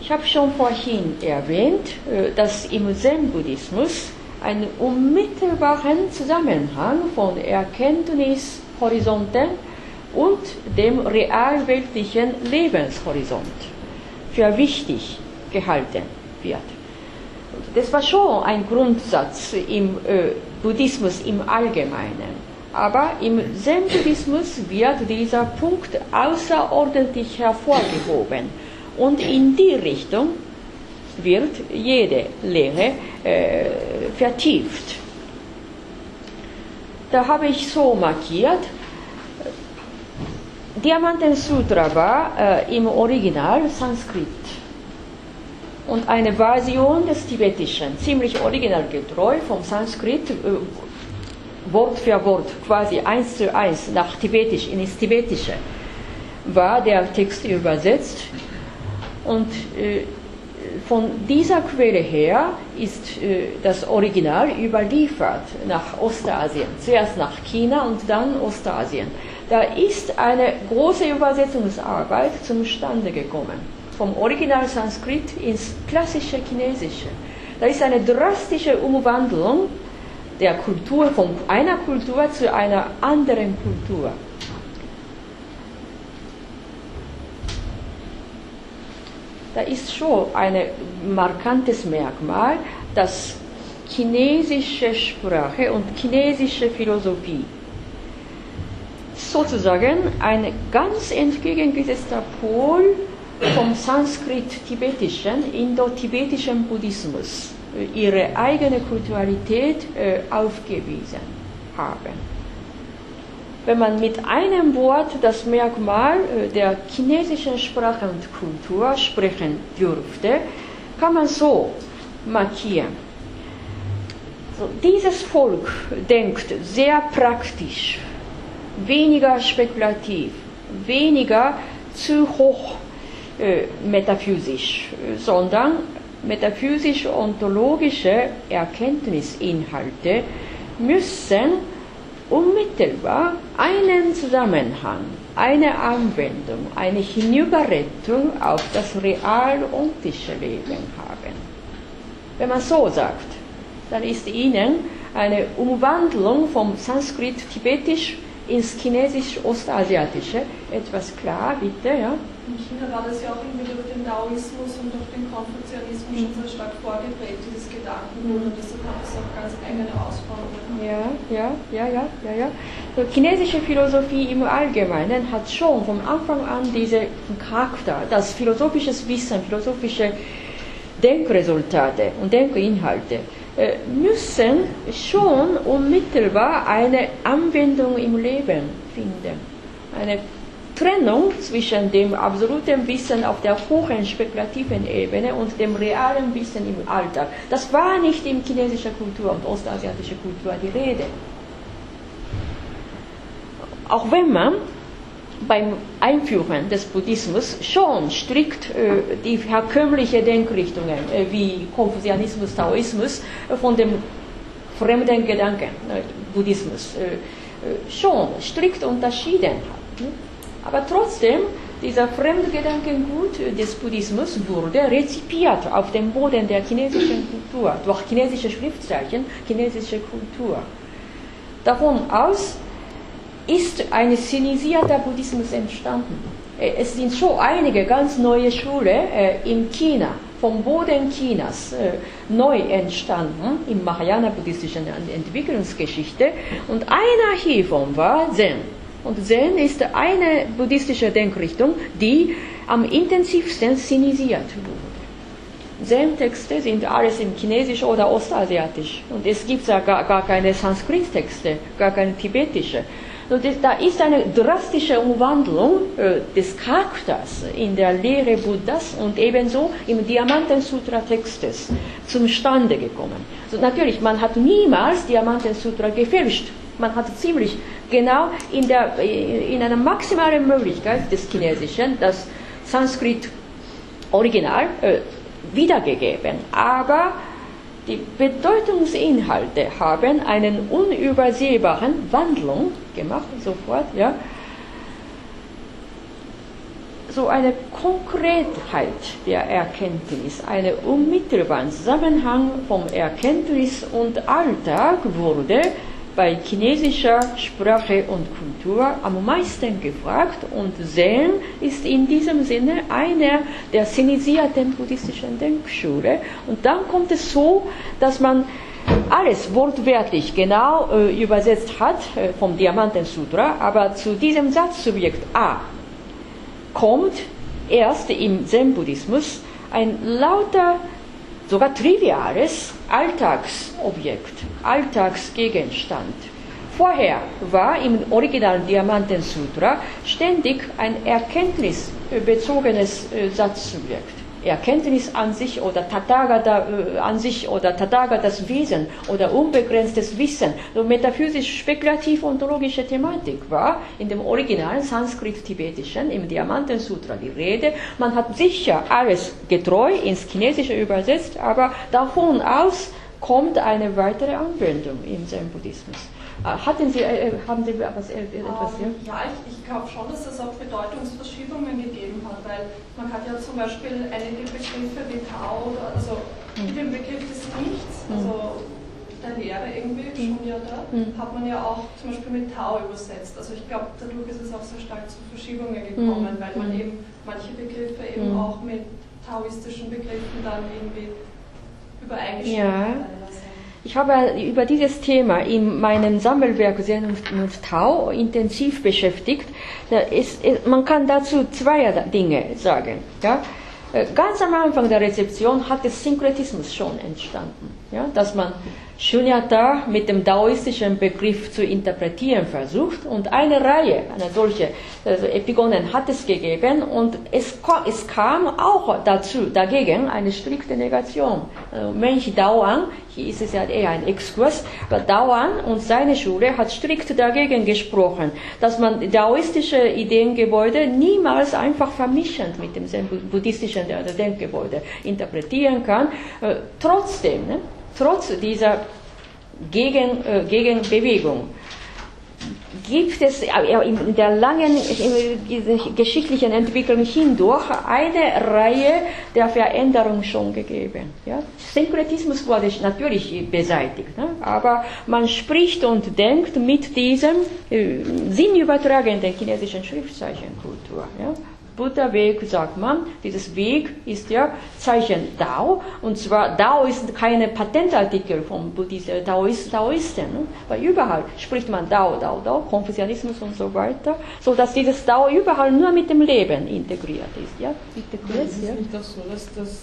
Ich habe schon vorhin erwähnt, äh, dass im Zen-Buddhismus einen unmittelbaren Zusammenhang von Erkenntnishorizonten und dem realweltlichen Lebenshorizont für wichtig gehalten wird. Das war schon ein Grundsatz im äh, Buddhismus im Allgemeinen. Aber im Zen-Buddhismus wird dieser Punkt außerordentlich hervorgehoben. Und in die Richtung wird jede Lehre äh, vertieft. Da habe ich so markiert, Diamanten Sutra war äh, im Original Sanskrit und eine Version des Tibetischen, ziemlich originalgetreu vom Sanskrit, äh, Wort für Wort, quasi eins zu eins nach Tibetisch, ins Tibetische, war der Text übersetzt. Und äh, von dieser Quelle her ist äh, das Original überliefert nach Ostasien, zuerst nach China und dann Ostasien. Da ist eine große Übersetzungsarbeit zustande gekommen, vom Original Sanskrit ins klassische Chinesische. Da ist eine drastische Umwandlung der Kultur, von einer Kultur zu einer anderen Kultur. Da ist schon ein markantes Merkmal, dass chinesische Sprache und chinesische Philosophie sozusagen ein ganz entgegengesetzter Pol vom Sanskrit-tibetischen, indo-tibetischen Buddhismus ihre eigene Kulturalität äh, aufgewiesen haben. Wenn man mit einem Wort das Merkmal äh, der chinesischen Sprache und Kultur sprechen dürfte, kann man so markieren. So, dieses Volk denkt sehr praktisch, weniger spekulativ, weniger zu hoch äh, metaphysisch, sondern metaphysisch-ontologische Erkenntnisinhalte müssen unmittelbar einen Zusammenhang, eine Anwendung, eine Hinüberrettung auf das real-ontische Leben haben. Wenn man so sagt, dann ist Ihnen eine Umwandlung vom Sanskrit-Tibetisch ins Chinesisch-Ostasiatische etwas klar, bitte, ja? In China war das ja auch irgendwie durch den Daoismus und durch den Konfuzianismus schon so stark vorgeprägt, dieses Gedankengut, und deshalb hat es auch ganz eigene Ausformungen. Ja, ja, ja, ja, ja, ja. So, chinesische Philosophie im Allgemeinen hat schon von Anfang an diesen Charakter, das philosophisches Wissen, philosophische Denkresultate und Denkinhalte müssen schon unmittelbar eine Anwendung im Leben finden. Eine Trennung zwischen dem absoluten Wissen auf der hohen spekulativen Ebene und dem realen Wissen im Alltag. Das war nicht in chinesischer Kultur und ostasiatischer Kultur die Rede. Auch wenn man beim Einführen des Buddhismus schon strikt äh, die herkömmliche Denkrichtungen äh, wie Konfuzianismus, Taoismus äh, von dem fremden Gedanken, äh, Buddhismus, äh, schon strikt unterschieden hat. Ne? Aber trotzdem, dieser Fremdgedankengut des Buddhismus wurde rezipiert auf dem Boden der chinesischen Kultur, durch chinesische Schriftzeichen, chinesische Kultur. Davon aus ist ein stilisierter Buddhismus entstanden. Äh, es sind schon einige ganz neue Schulen äh, in China, vom Boden Chinas, äh, neu entstanden im Mahayana-buddhistischen Entwicklungsgeschichte. Und einer hiervon war Zen. Und Zen ist eine buddhistische Denkrichtung, die am intensivsten sinisiert wurde. Zen-Texte sind alles im Chinesisch oder Ostasiatisch. Und es gibt ja gar, gar keine Sanskrit-Texte, gar keine tibetische. Und da ist eine drastische Umwandlung äh, des Charakters in der Lehre Buddhas und ebenso im Diamanten-Sutra-Textes zustande gekommen. Also natürlich, man hat niemals Diamanten-Sutra gefälscht. Man hat ziemlich genau in, der, in einer maximalen Möglichkeit des Chinesischen das Sanskrit-Original äh, wiedergegeben. Aber die Bedeutungsinhalte haben einen unübersehbaren Wandlung gemacht, sofort, ja. So eine Konkretheit der Erkenntnis, einen unmittelbaren Zusammenhang vom Erkenntnis und Alltag wurde bei chinesischer Sprache und Kultur am meisten gefragt und Zen ist in diesem Sinne eine der sinisierten buddhistischen Denkschulen. Und dann kommt es so, dass man alles wortwörtlich genau äh, übersetzt hat äh, vom Diamanten Sutra, aber zu diesem Satzsubjekt A kommt erst im Zen-Buddhismus ein lauter sogar triviales Alltagsobjekt, Alltagsgegenstand. Vorher war im originalen Diamanten Sutra ständig ein erkenntnisbezogenes äh, Satzsubjekt. Erkenntnis an sich oder Tathagata äh, an sich oder Tathagatas Wesen oder unbegrenztes Wissen, so metaphysisch spekulativ ontologische Thematik war in dem originalen Sanskrit-Tibetischen, im Diamanten Sutra die Rede. Man hat sicher alles getreu ins Chinesische übersetzt, aber davon aus kommt eine weitere Anwendung im Zen-Buddhismus. Äh, hatten Sie, äh, haben Sie was, äh, etwas hier? Ähm, ja, ich, ich glaube schon, dass es auch Bedeutungsverschiebungen gegeben hat, weil man hat ja zum Beispiel einige Begriffe wie Tau, also mhm. mit dem Begriff des Nichts, hm. also der Lehre irgendwie, hm. schon ja da, hat man ja auch zum Beispiel mit Tau übersetzt. Also ich glaube, dadurch ist es auch sehr stark zu Verschiebungen gekommen, weil man eben manche Begriffe eben auch mit taoistischen Begriffen dann irgendwie übereingestimmt ja. hat. Ich habe über dieses Thema in meinem Sammelwerk Vernunft Tau intensiv beschäftigt. man kann dazu zwei Dinge sagen. Ja? Äh, ganz am Anfang der Rezeption hat der Synkretismus schon entstanden, ja? dass man Shunyata mit dem daoistischen Begriff zu interpretieren versucht und eine Reihe, eine solche also Epigonen hat es gegeben und es, es kam auch dazu, dagegen eine strikte Negation. Also Mensch Daoan, hier ist es ja eher ein Exkurs, aber Daoan und seine Schule hat strikt dagegen gesprochen, dass man daoistische Ideengebäude niemals einfach vermischend mit dem buddhistischen Denkgebäude interpretieren kann. Äh, trotzdem, ne, trotz dieser Gegen, äh, Gegenbewegung gibt es in der langen geschichtlichen Entwicklung hindurch eine Reihe der Veränderungen schon gegeben. Ja? Synkretismus wurde natürlich beseitigt, ne? aber man spricht und denkt mit diesem äh, sinnübertragenden chinesischen Schriftzeichenkultur. Ja? Buddha-Weg sagt man, dieses Weg ist ja Zeichen Dao. Und zwar Dao ist keine Patentartikel vom Buddhisten, Daoist, Daoisten. Ne? Weil überall spricht man Dao, Dao, Dao, Konfuzianismus und so weiter, so dass dieses Dao überall nur mit dem Leben integriert ist. Ja, integriert, ist es ja. nicht auch so, dass das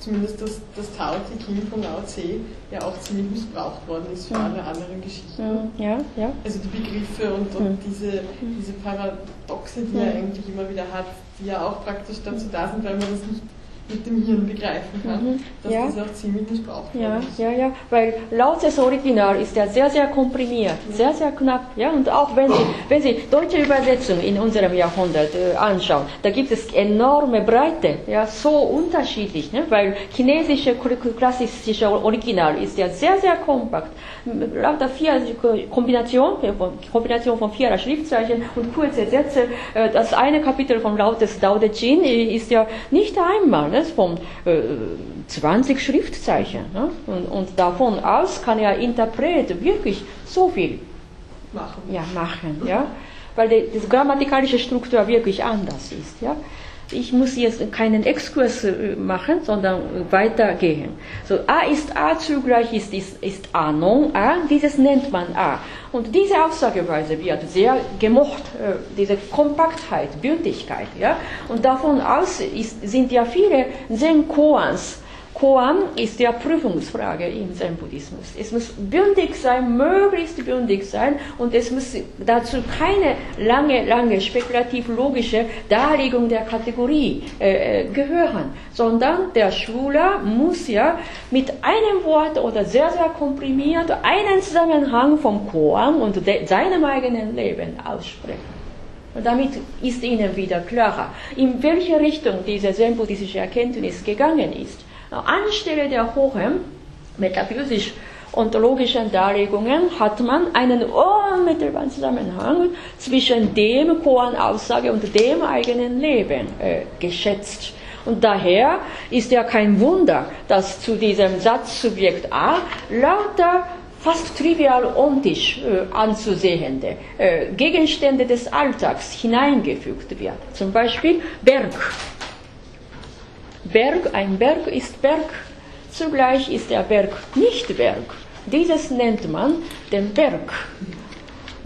zumindest das, das Tao Te Ching von Lao Tse ja auch ziemlich missbraucht worden ist für mhm. alle anderen Geschichten. Ja, ja. Also die Begriffe und, und mhm. diese, diese Paradoxe, die er eigentlich immer wieder hat, die ja auch praktisch dazu da sind, weil man das nicht mit dem Hirn begreifen kann, mhm. dass ja. das auch ziemlich missbraucht wird. Ja, ja, ja, weil Lautes Original ist ja sehr, sehr komprimiert, sehr, sehr knapp. Ja? Und auch wenn Sie, wenn Sie deutsche Übersetzung in unserem Jahrhundert äh, anschauen, da gibt es enorme Breite, ja, so unterschiedlich, ne? weil chinesische klassische Original ist ja sehr, sehr kompakt. Lauter vier Kombination, Kombination von vierer Schriftzeichen und kurze Sätze. Äh, das eine Kapitel von Lautes Dao De Jin ist ja nicht einmal ne, von äh, 20 Schriftzeichen. Ne? Und, und davon aus kann ja Interpret wirklich so viel machen. Ja, machen, ja. Weil die, die grammatikalische Struktur wirklich anders ist, ja. Ich muss jetzt keinen Exkurs äh, machen, sondern weitergehen. So, A ist A, zugleich ist, ist, ist A non A, dieses nennt man A. Und diese Aussageweise wird sehr gemocht, äh, diese Kompaktheit, Bündigkeit, ja. Und davon aus ist, sind ja viele Zen-Koans, Koan ist ja Prüfungsfrage im Zen-Buddhismus. Es muss bündig sein, möglichst bündig sein und es muss dazu keine lange, lange spekulativ-logische Darlegung der Kategorie äh, äh, gehören, sondern der Schüler muss ja mit einem Wort oder sehr, sehr komprimiert einen Zusammenhang vom Koan und seinem eigenen Leben aussprechen. Und damit ist Ihnen wieder klarer, in welche Richtung diese zen-buddhistische Erkenntnis gegangen ist. Anstelle der hohen metaphysisch-ontologischen Darlegungen hat man einen unmittelbaren Zusammenhang zwischen dem Koan-Aussage und dem eigenen Leben äh, geschätzt. Und daher ist ja kein Wunder, dass zu diesem Satzsubjekt A lauter fast trivial ontisch äh, anzusehende äh, Gegenstände des Alltags hineingefügt wird. Zum Beispiel Berg. Berg, ein Berg ist Berg, zugleich ist der Berg nicht Berg. Dieses nennt man den Berg.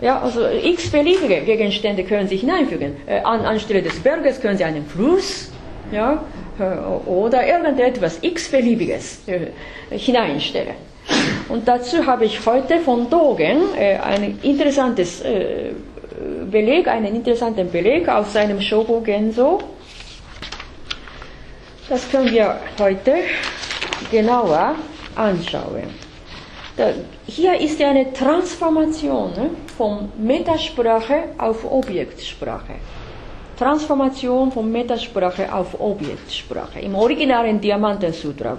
Ja, also x beliebige Gegenstände können sich hineinfügen. Äh, an, anstelle des Berges können Sie einen Fluss ja, äh, oder irgendetwas x beliebiges äh, hineinstellen. Und dazu habe ich heute von Dogen ein interessantes Beleg, einen interessanten Beleg aus seinem Shogo Genso das können wir heute genauer anschauen. hier ist eine Transformation ne, von Metasprache auf Objektsprache. Transformation von Metasprache auf Objektsprache. Im originalen Diamanten Sutra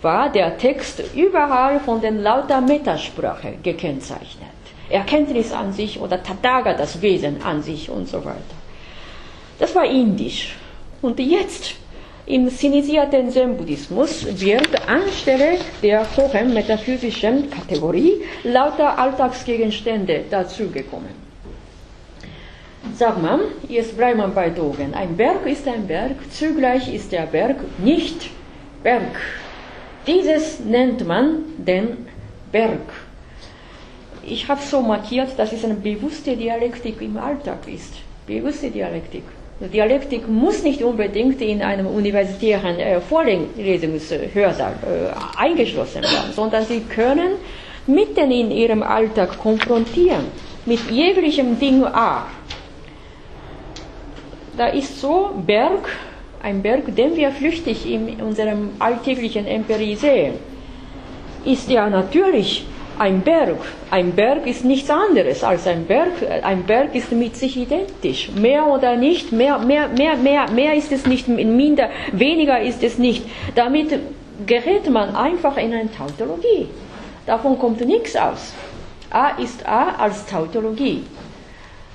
war der Text überall von den lauter Metasprache gekennzeichnet. Erkenntnis an sich oder Tadaga, das Wesen an sich und so weiter. Das war indisch. Und jetzt im sinisierten Zen-Buddhismus wird anstelle der hohen metaphysischen Kategorie lauter Alltagsgegenstände dazugekommen. Sag man, jetzt bleibt man bei Dogen. Ein Berg ist ein Berg, zugleich ist der Berg nicht Berg. Dieses nennt man den Berg. Ich habe so markiert, dass es eine bewusste Dialektik im Alltag ist. Bewusste Dialektik. Dialektik muss nicht unbedingt in einem universitären äh, Vorlesungshörsaal äh, eingeschlossen werden, sondern sie können mitten in ihrem Alltag konfrontieren mit jeglichem Ding A. Da ist so Berg, ein Berg, den wir flüchtig in unserem alltäglichen Empirie sehen, ist ja natürlich ein Berg. Ein Berg ist nichts anderes als ein Berg. Ein Berg ist mit sich identisch. Mehr oder nicht, mehr, mehr, mehr, mehr, mehr ist es nicht, minder, weniger ist es nicht. Damit gerät man einfach in eine Tautologie. Davon kommt nichts aus. A ist A als Tautologie.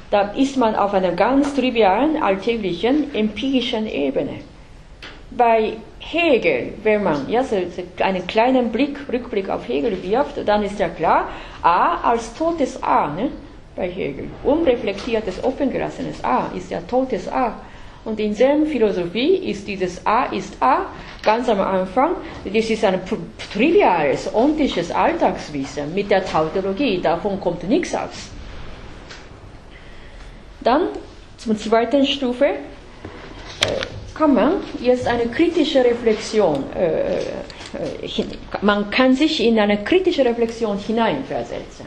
Da ist man auf einer ganz trivialen, alltäglichen, empirischen Ebene. Bei Hegel, wenn man ja, einen kleinen Blick, Rückblick auf Hegel wirft, dann ist ja klar, A als totes A ne, bei Hegel. Unreflektiertes, offengelassenes A ist ja totes A. Und in seiner Philosophie ist dieses A ist A ganz am Anfang, das ist ein triviales, ontisches Alltagswissen mit der Tautologie, davon kommt nichts aus. Dann zur zweiten Stufe. Äh, kann man jetzt eine kritische Reflexion, äh, äh, man kann sich in eine kritische Reflexion hineinversetzen.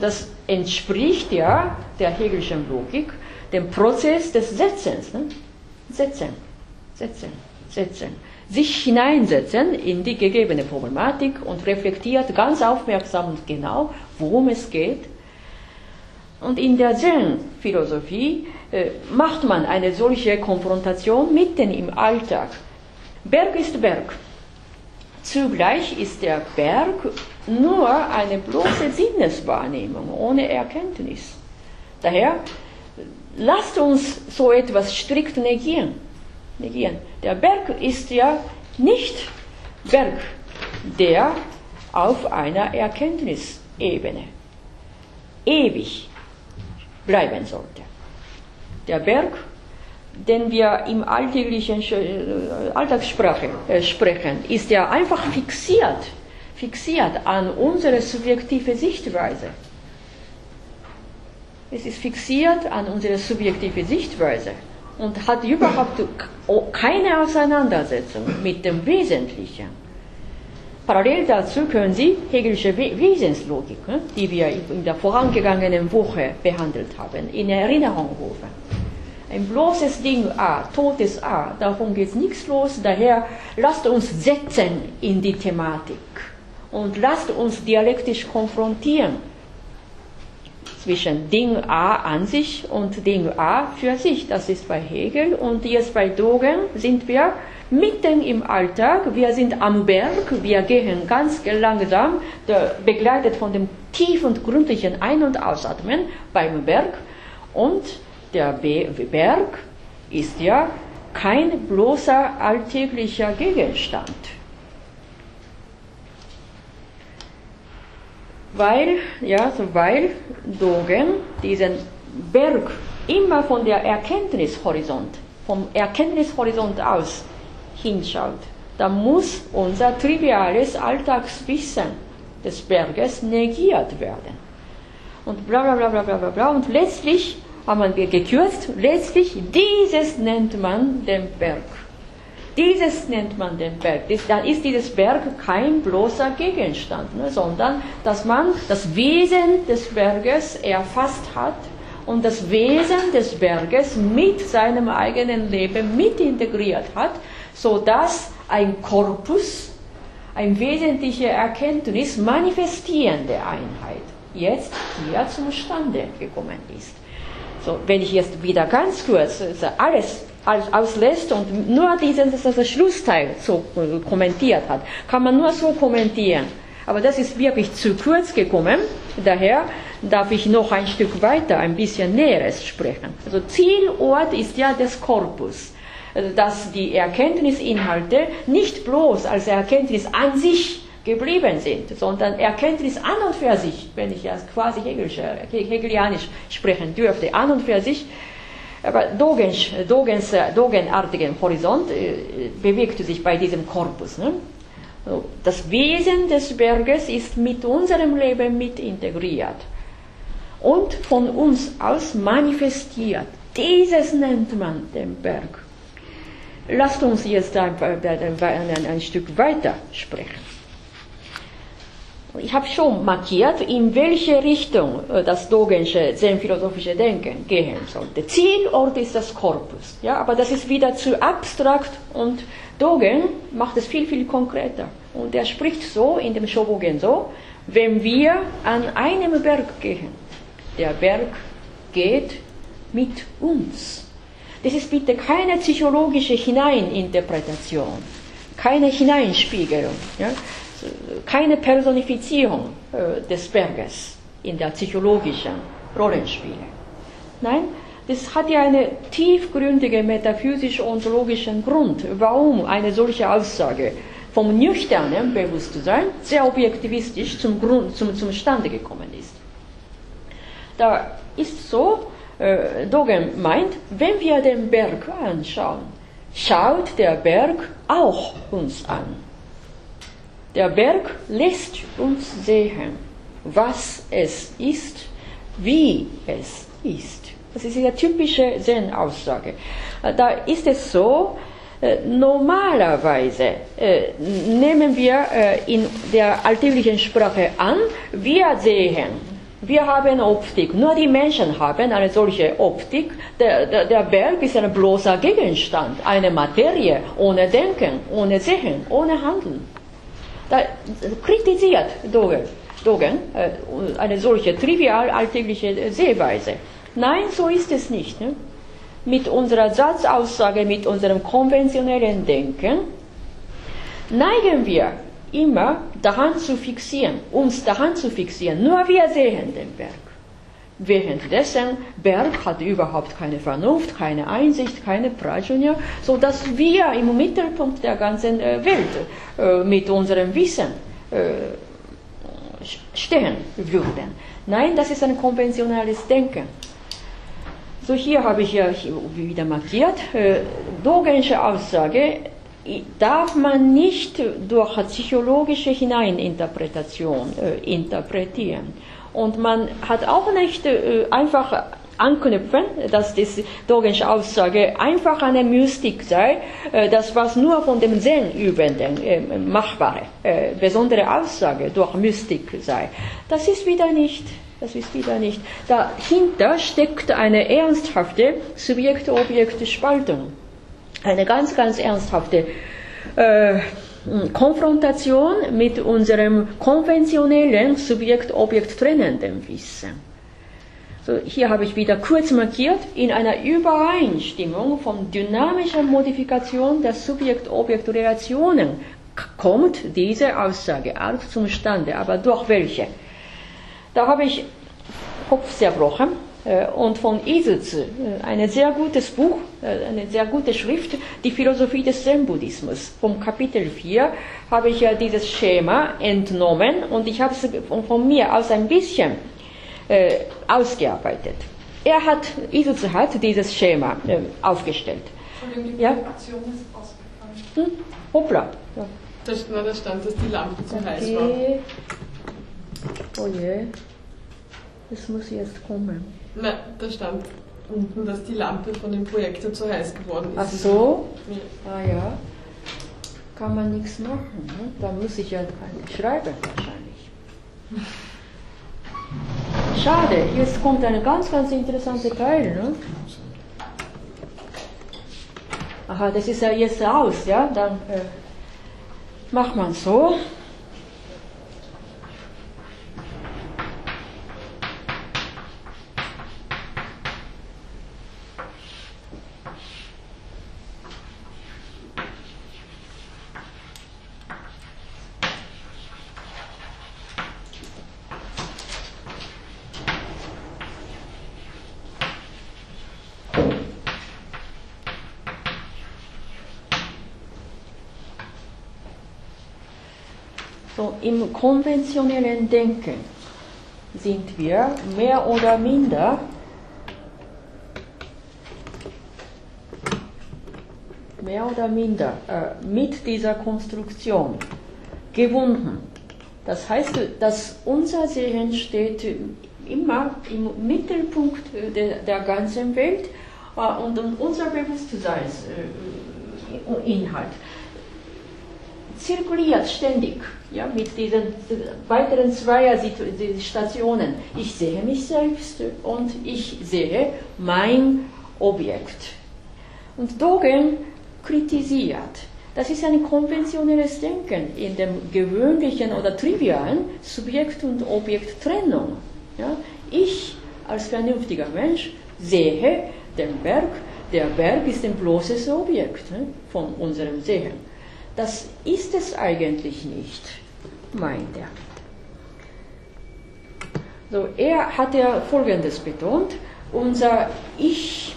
Das entspricht ja der Hegelischen Logik, dem Prozess des Setzens. Ne? Setzen, setzen, setzen. Sich hineinsetzen in die gegebene Problematik und reflektiert ganz aufmerksam und genau, worum es geht. Und in der Zen-Philosophie macht man eine solche Konfrontation mitten im Alltag. Berg ist Berg. Zugleich ist der Berg nur eine bloße Sinneswahrnehmung ohne Erkenntnis. Daher lasst uns so etwas strikt negieren. negieren. Der Berg ist ja nicht Berg, der auf einer Erkenntnisebene ewig bleiben sollte. Der Berg, den wir im alltäglichen äh, Alltagssprache äh, sprechen, ist ja einfach fixiert, fixiert an unsere subjektive Sichtweise. Es ist fixiert an unsere subjektive Sichtweise und hat überhaupt keine Auseinandersetzung mit dem Wesentlichen. Parallel dazu können Sie Hegelische Wesenslogik, ne, die wir in der vorangegangenen Woche behandelt haben, in Erinnerung rufen. Ein bloßes Ding A, totes A, davon geht nichts los, daher lasst uns setzen in die Thematik und lasst uns dialektisch konfrontieren zwischen Ding A an sich und Ding A für sich. Das ist bei Hegel. Und jetzt bei Dogen sind wir mitten im Alltag, wir sind am Berg, wir gehen ganz langsam, begleitet von dem tief und gründlichen Ein- und Ausatmen beim Berg. Und der Berg ist ja kein bloßer alltäglicher Gegenstand. Weil, ja, weil Dogen diesen Berg immer von der Erkenntnishorizont, vom Erkenntnishorizont aus hinschaut, dann muss unser triviales Alltagswissen des Berges negiert werden. Und bla bla bla bla bla bla. Und letztlich haben wir gekürzt, letztlich dieses nennt man den Berg. Dieses nennt man den Berg. Dann ist dieses Berg kein bloßer Gegenstand, ne, sondern dass man das Wesen des Berges erfasst hat und das Wesen des Berges mit seinem eigenen Leben mit integriert hat sodass ein Korpus, eine wesentliche Erkenntnis manifestierende Einheit jetzt hier zum Stande gekommen ist. So, wenn ich jetzt wieder ganz kurz alles, alles auslässt und nur diesen das Schlussteil so kommentiert hat, kann man nur so kommentieren. Aber das ist wirklich zu kurz gekommen. Daher darf ich noch ein Stück weiter, ein bisschen Näheres sprechen. Also Zielort ist ja das Korpus dass die Erkenntnisinhalte nicht bloß als Erkenntnis an sich geblieben sind, sondern Erkenntnis an und für sich, wenn ich ja quasi hegelianisch sprechen dürfte, an und für sich, aber Dogens, Dogens, Dogenartigen Horizont äh, bewegte sich bei diesem Korpus. Ne? Das Wesen des Berges ist mit unserem Leben mit integriert und von uns aus manifestiert. Dieses nennt man den Berg. Lasst uns jetzt ein, ein, ein Stück weiter sprechen. Ich habe schon markiert, in welche Richtung äh, das Dogensche zen-philosophische Denken gehen sollte. Zielort ist das Korpus, ja, aber das ist wieder zu abstrakt und Dogen macht es viel, viel konkreter. Und er spricht so in dem Shobogen so, wenn wir an einem Berg gehen, der Berg geht mit uns. Das ist bitte keine psychologische Hineininterpretation, keine Hineinspiegelung, ja? Keine Personifizierung äh, des Berges in der psychologischen Rollenspiele. Nein, das hat ja einen tiefgründigen metaphysisch-ontologischen Grund, warum eine solche Aussage vom nüchternen Bewusstsein sehr objektivistisch zum, Grund, zum, zum Stande gekommen ist. Da ist so, äh, Dogen meint, wenn wir den Berg anschauen, schaut der Berg auch uns an. Der Berg lässt uns sehen, was es ist, wie es ist. Das ist eine typische Zen-Aussage. Da ist es so, äh, normalerweise äh, nehmen wir äh, in der alltäglichen Sprache an, wir sehen wir haben Optik, nur die Menschen haben eine solche Optik. Der, der, der Berg ist ein bloßer Gegenstand, eine Materie ohne Denken, ohne Sehen, ohne Handeln. Da kritisiert Dogen, Dogen äh, eine solche trivial alltägliche Sehweise. Nein, so ist es nicht. Ne? Mit unserer Satzaussage, mit unserem konventionellen Denken neigen wir immer daran zu fixieren, uns daran zu fixieren. Nur wir sehen den Berg. Währenddessen Berg hat überhaupt keine Vernunft, keine Einsicht, keine Prajna, so dass wir im Mittelpunkt der ganzen äh, Welt äh, mit unserem Wissen äh, stehen würden. Nein, das ist ein konventionelles Denken. So, hier habe ich ja wieder markiert, Dogensche Aussage darf man nicht durch psychologische Hineininterpretation interpretieren. Und man hat auch nicht äh, einfach anknüpfen, dass die Dogensche Aussage einfach eine Mystik sei, äh, das was nur von dem Zen-Übenden äh, machbare, besondere Aussage durch Mystik sei. Das ist wieder nicht. Das ist wieder nicht. Dahinter steckt eine ernsthafte Subjekt-Objekt-Spaltung. Eine ganz, ganz ernsthafte äh, Konfrontation mit unserem konventionellen Subjekt-Objekt trennenden Wissen. So, hier habe ich wieder kurz markiert, in einer Übereinstimmung von dynamischer Modifikation der Subjekt-Objekt-Relationen kommt diese Aussageart zum Stande. Aber durch welche? Da habe ich Kopf zerbrochen und von Isitz, äh, ein sehr gutes Buch, äh, eine sehr gute Schrift, die Philosophie des Zen-Buddhismus. Vom Kapitel 4 habe ich ja dieses Schema entnommen und ich habe es von mir aus ein bisschen äh, ausgearbeitet. Er hat, Isuzu hat dieses Schema äh, aufgestellt. Entschuldigung, die ja? Ist ausgefallen. Hm? Hoppla. Ja. Da stand, dass die Lampe zu okay. heiß war. Oh je. Das muss jetzt kommen. Nein, da stand unten, dass die Lampe von dem Projektor zu heiß geworden ist. Ach so? Ja. Ah ja. Kann man nichts machen. Ne? Da muss ich ja schreiben wahrscheinlich. Schade, jetzt kommt ein ganz, ganz interessanter Teil. Ne? Aha, das ist ja jetzt aus, ja? Dann äh, macht man so. Im konventionellen Denken sind wir mehr oder minder mehr oder minder äh, mit dieser Konstruktion gebunden. Das heißt, dass unser Sehen steht immer im Mittelpunkt der, der ganzen Welt äh, und unser Bewusstseinsinhalt zirkuliert ständig ja, mit diesen weiteren zwei Stationen. Ich sehe mich selbst und ich sehe mein Objekt. Und Dogen kritisiert, das ist ein konventionelles Denken in dem gewöhnlichen oder trivialen Subjekt- und Objekttrennung. Ja, ich als vernünftiger Mensch sehe den Berg, der Berg ist ein bloßes Objekt ne, von unserem Sehen. Das ist es eigentlich nicht, meint er. So, er hat ja Folgendes betont, unser Ich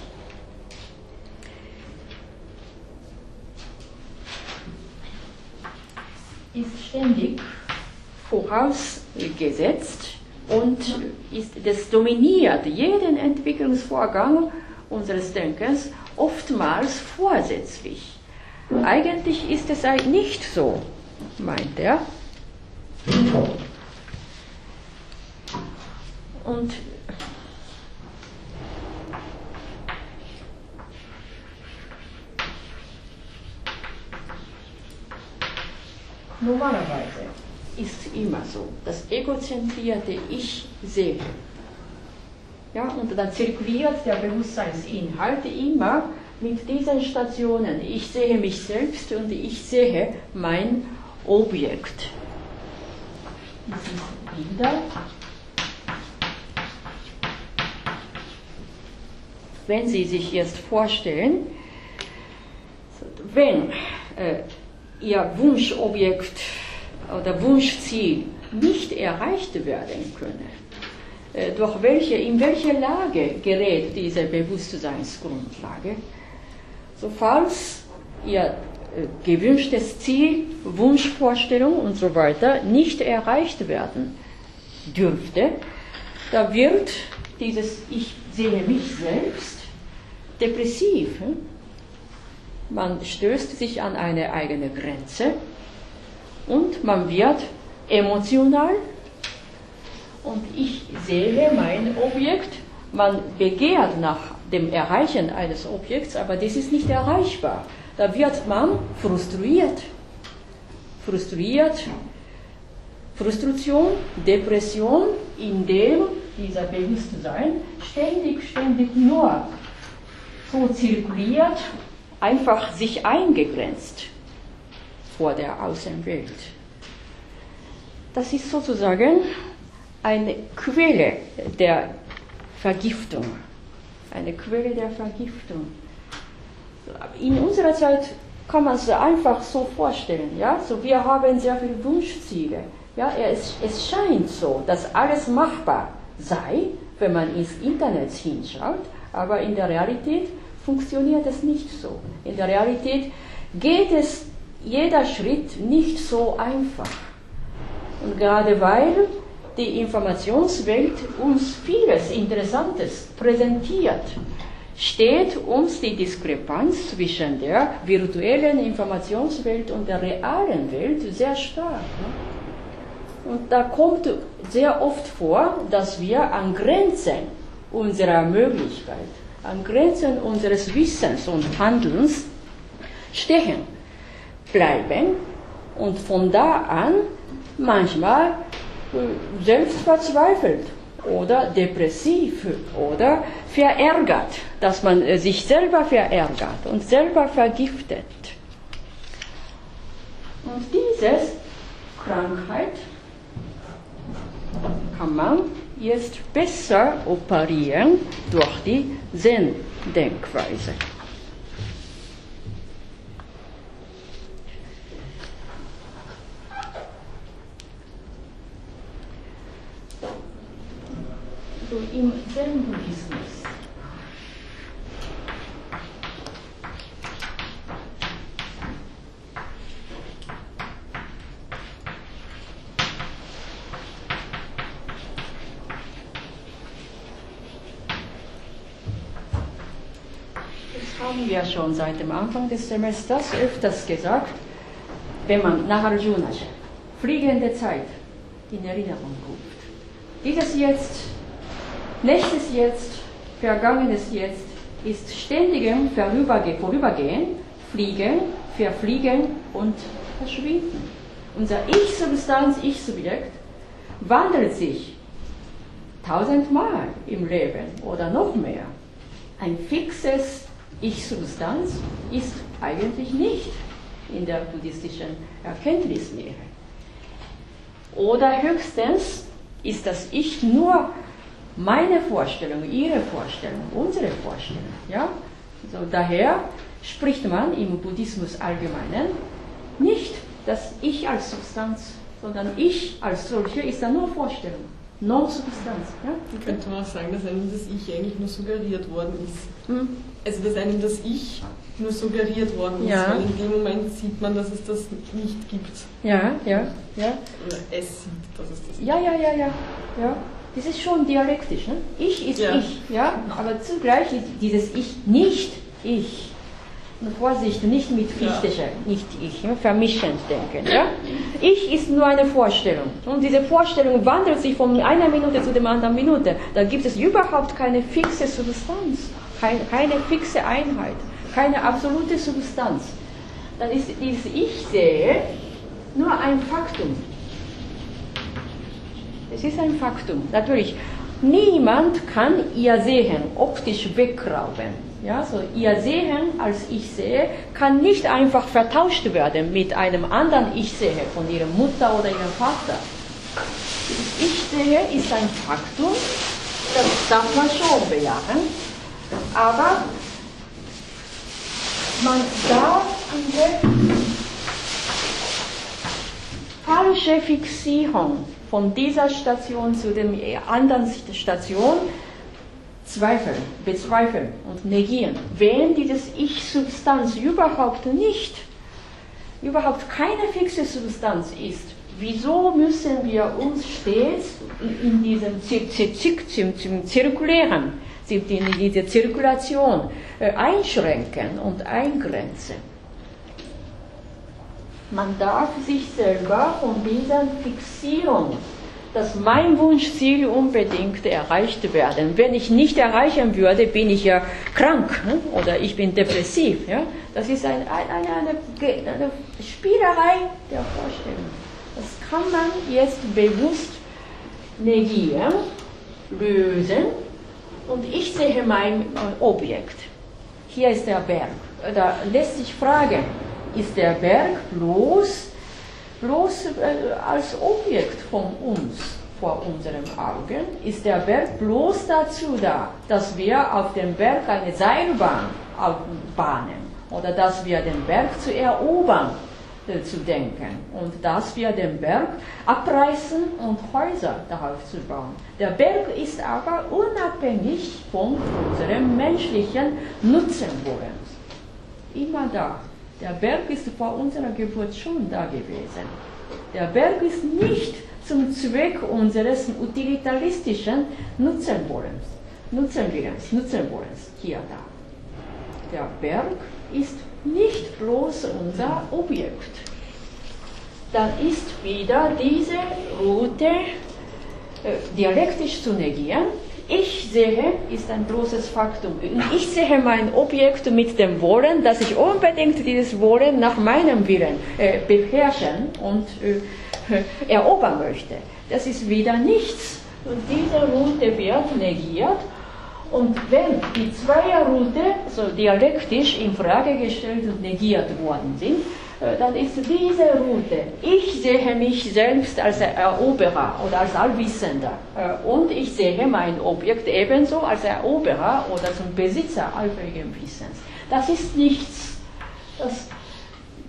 ist ständig vorausgesetzt und ist, das dominiert jeden Entwicklungsvorgang unseres Denkens oftmals vorsätzlich. Eigentlich ist es nicht so, meint er. Und normalerweise ist immer so, das egozentrierte Ich sehe. Ja, und dann zirkuliert der Bewusstseinsinhalt immer mit diesen Stationen, ich sehe mich selbst und ich sehe mein Objekt. Wieder. Wenn Sie sich jetzt vorstellen, wenn äh, Ihr Wunschobjekt oder Wunschziel nicht erreicht werden könne, äh, durch welche, in welche Lage gerät diese Bewusstseinsgrundlage? So falls Ihr äh, gewünschtes Ziel, Wunschvorstellung und so weiter nicht erreicht werden, dürfte, da wird dieses Ich sehe mich selbst depressiv. Man stößt sich an eine eigene Grenze und man wird emotional und ich sehe mein Objekt, man begehrt nach dem Erreichen eines Objekts, aber das ist nicht erreichbar. Da wird man frustriert. Frustriert, Frustration, Depression, indem dieser Bewusstsein ständig, ständig nur so zirkuliert, einfach sich eingegrenzt vor der Außenwelt. Das ist sozusagen eine Quelle der Vergiftung. Eine Quelle der Vergiftung. In unserer Zeit kann man es einfach so vorstellen. Ja? So, wir haben sehr viele Wunschziele. Ja, es, es scheint so, dass alles machbar sei, wenn man ins Internet hinschaut, aber in der Realität funktioniert es nicht so. In der Realität geht es jeder Schritt nicht so einfach. Und gerade weil die Informationswelt uns vieles Interessantes präsentiert, steht uns die Diskrepanz zwischen der virtuellen Informationswelt und der realen Welt sehr stark. Ne? Und da kommt sehr oft vor, dass wir an Grenzen unserer Möglichkeit, an Grenzen unseres Wissens und Handelns stehen bleiben und von da an manchmal selbst verzweifelt oder depressiv oder verärgert, dass man äh, sich selber verärgert und selber vergiftet. Und diese Krankheit kann man jetzt besser operieren durch die Zen-Denkweise. So im Zen-Buddhismus. Haben wir schon seit dem Anfang des Semesters öfters gesagt, wenn man nach Arjuna fliegende Zeit in Erinnerung ruft. Dieses jetzt Nächstes Jetzt, vergangenes Jetzt ist ständigem Vorüberge Vorübergehen, Fliegen, Verfliegen und Verschwinden. Unser Ich-Substanz, Ich-Subjekt wandelt sich tausendmal im Leben oder noch mehr. Ein fixes Ich-Substanz ist eigentlich nicht in der buddhistischen Erkenntnislehre. Oder höchstens ist das Ich nur meine Vorstellung, Ihre Vorstellung, unsere Vorstellung. Ja? So, daher spricht man im Buddhismus allgemeinen nicht das Ich als Substanz, sondern Ich als solche ist dann nur Vorstellung, Non-Substanz. Ja? Könnte man auch sagen, dass einem das Ich eigentlich nur suggeriert worden ist. Hm? Also dass einem das Ich nur suggeriert worden ist, ja. weil in dem Moment sieht man, dass es das nicht gibt. Ja, ja, ja. Oder es sieht, dass es das gibt. Ja, ja, ja, ja. ja das ist schon dialektisch. Ne? Ich ist ja. ich, ja, aber zugleich ist dieses Ich nicht ich. Und Vorsicht, nicht mit Fichtischer, ja. nicht ich, ne? vermischend denken. Ja? Ich ist nur eine Vorstellung. Und diese Vorstellung wandelt sich von einer Minute zu der anderen Minute. Da gibt es überhaupt keine fixe Substanz, keine, keine fixe Einheit, keine absolute Substanz. Dann ist dieses Ich sehe nur ein Faktum. Es ist ein Faktum. Natürlich, niemand kann ihr Sehen optisch wegrauben. Ja, so ihr Sehen als Ich sehe kann nicht einfach vertauscht werden mit einem anderen Ich sehe von ihrer Mutter oder ihrem Vater. Ich sehe ist ein Faktum, das darf man schon bejahen, aber man darf diese falsche Fixierung von dieser Station zu der anderen Station zweifeln, bezweifeln und negieren. Wenn dieses Ich-Substanz überhaupt nicht, überhaupt keine fixe Substanz ist, wieso müssen wir uns stets in diesem Zirkulären, in diese Zirkulation äh, einschränken und eingrenzen? Man darf sich selber von dieser Fixierung, dass mein Wunschziel unbedingt erreicht werden. Wenn ich nicht erreichen würde, bin ich ja krank ne? oder ich bin depressiv. Ja? Das ist ein, ein, eine, eine, eine Spielerei der Vorstellung. Das kann man jetzt bewusst negieren, lösen und ich sehe mein Objekt. Hier ist der Berg. Da lässt sich fragen, ist der Berg bloß, bloß äh, als Objekt von uns vor unseren Augen? Ist der Berg bloß dazu da, dass wir auf dem Berg eine Seilbahn bahnen oder dass wir den Berg zu erobern äh, zu denken und dass wir den Berg abreißen und Häuser darauf zu bauen. Der Berg ist aber unabhängig von unserem menschlichen Nutzenwollens. Immer da. Der Berg ist vor unserer Geburt schon da gewesen. Der Berg ist nicht zum Zweck unseres utilitaristischen Nutzenwollens, Nutzenwillens, Nutzenwollens hier da. Der Berg ist nicht bloß unser Objekt. Dann ist wieder diese Route äh, dialektisch zu negieren ich sehe, ist ein großes Faktum. Ich sehe mein Objekt mit dem Wollen, dass ich unbedingt dieses Wollen nach meinem Willen äh, beherrschen und äh, erobern möchte. Das ist wieder nichts. Und diese Route wird negiert. Und wenn die Zweierroute so dialektisch in Frage gestellt und negiert worden sind, dann ist diese Route, ich sehe mich selbst als Eroberer oder als Allwissender äh, und ich sehe mein Objekt ebenso als Eroberer oder zum Besitzer allfälligen Wissens. Das ist nichts. Das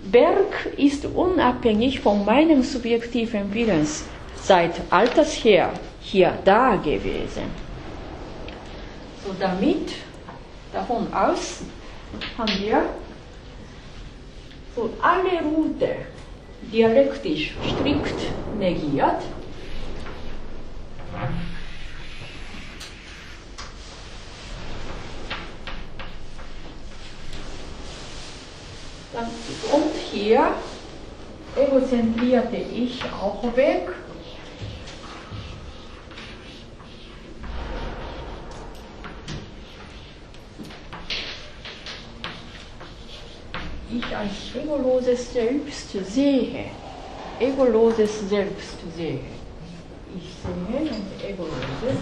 Berg ist unabhängig von meinem subjektiven Willens seit alters her hier da gewesen. So damit, davon aus, haben wir so alle Route dialektisch strikt negiert, und hier egozentrierte Ich auch weg ich als egoloses Selbst sehe, egoloses Selbst sehe. Ich sehe ein egoloses.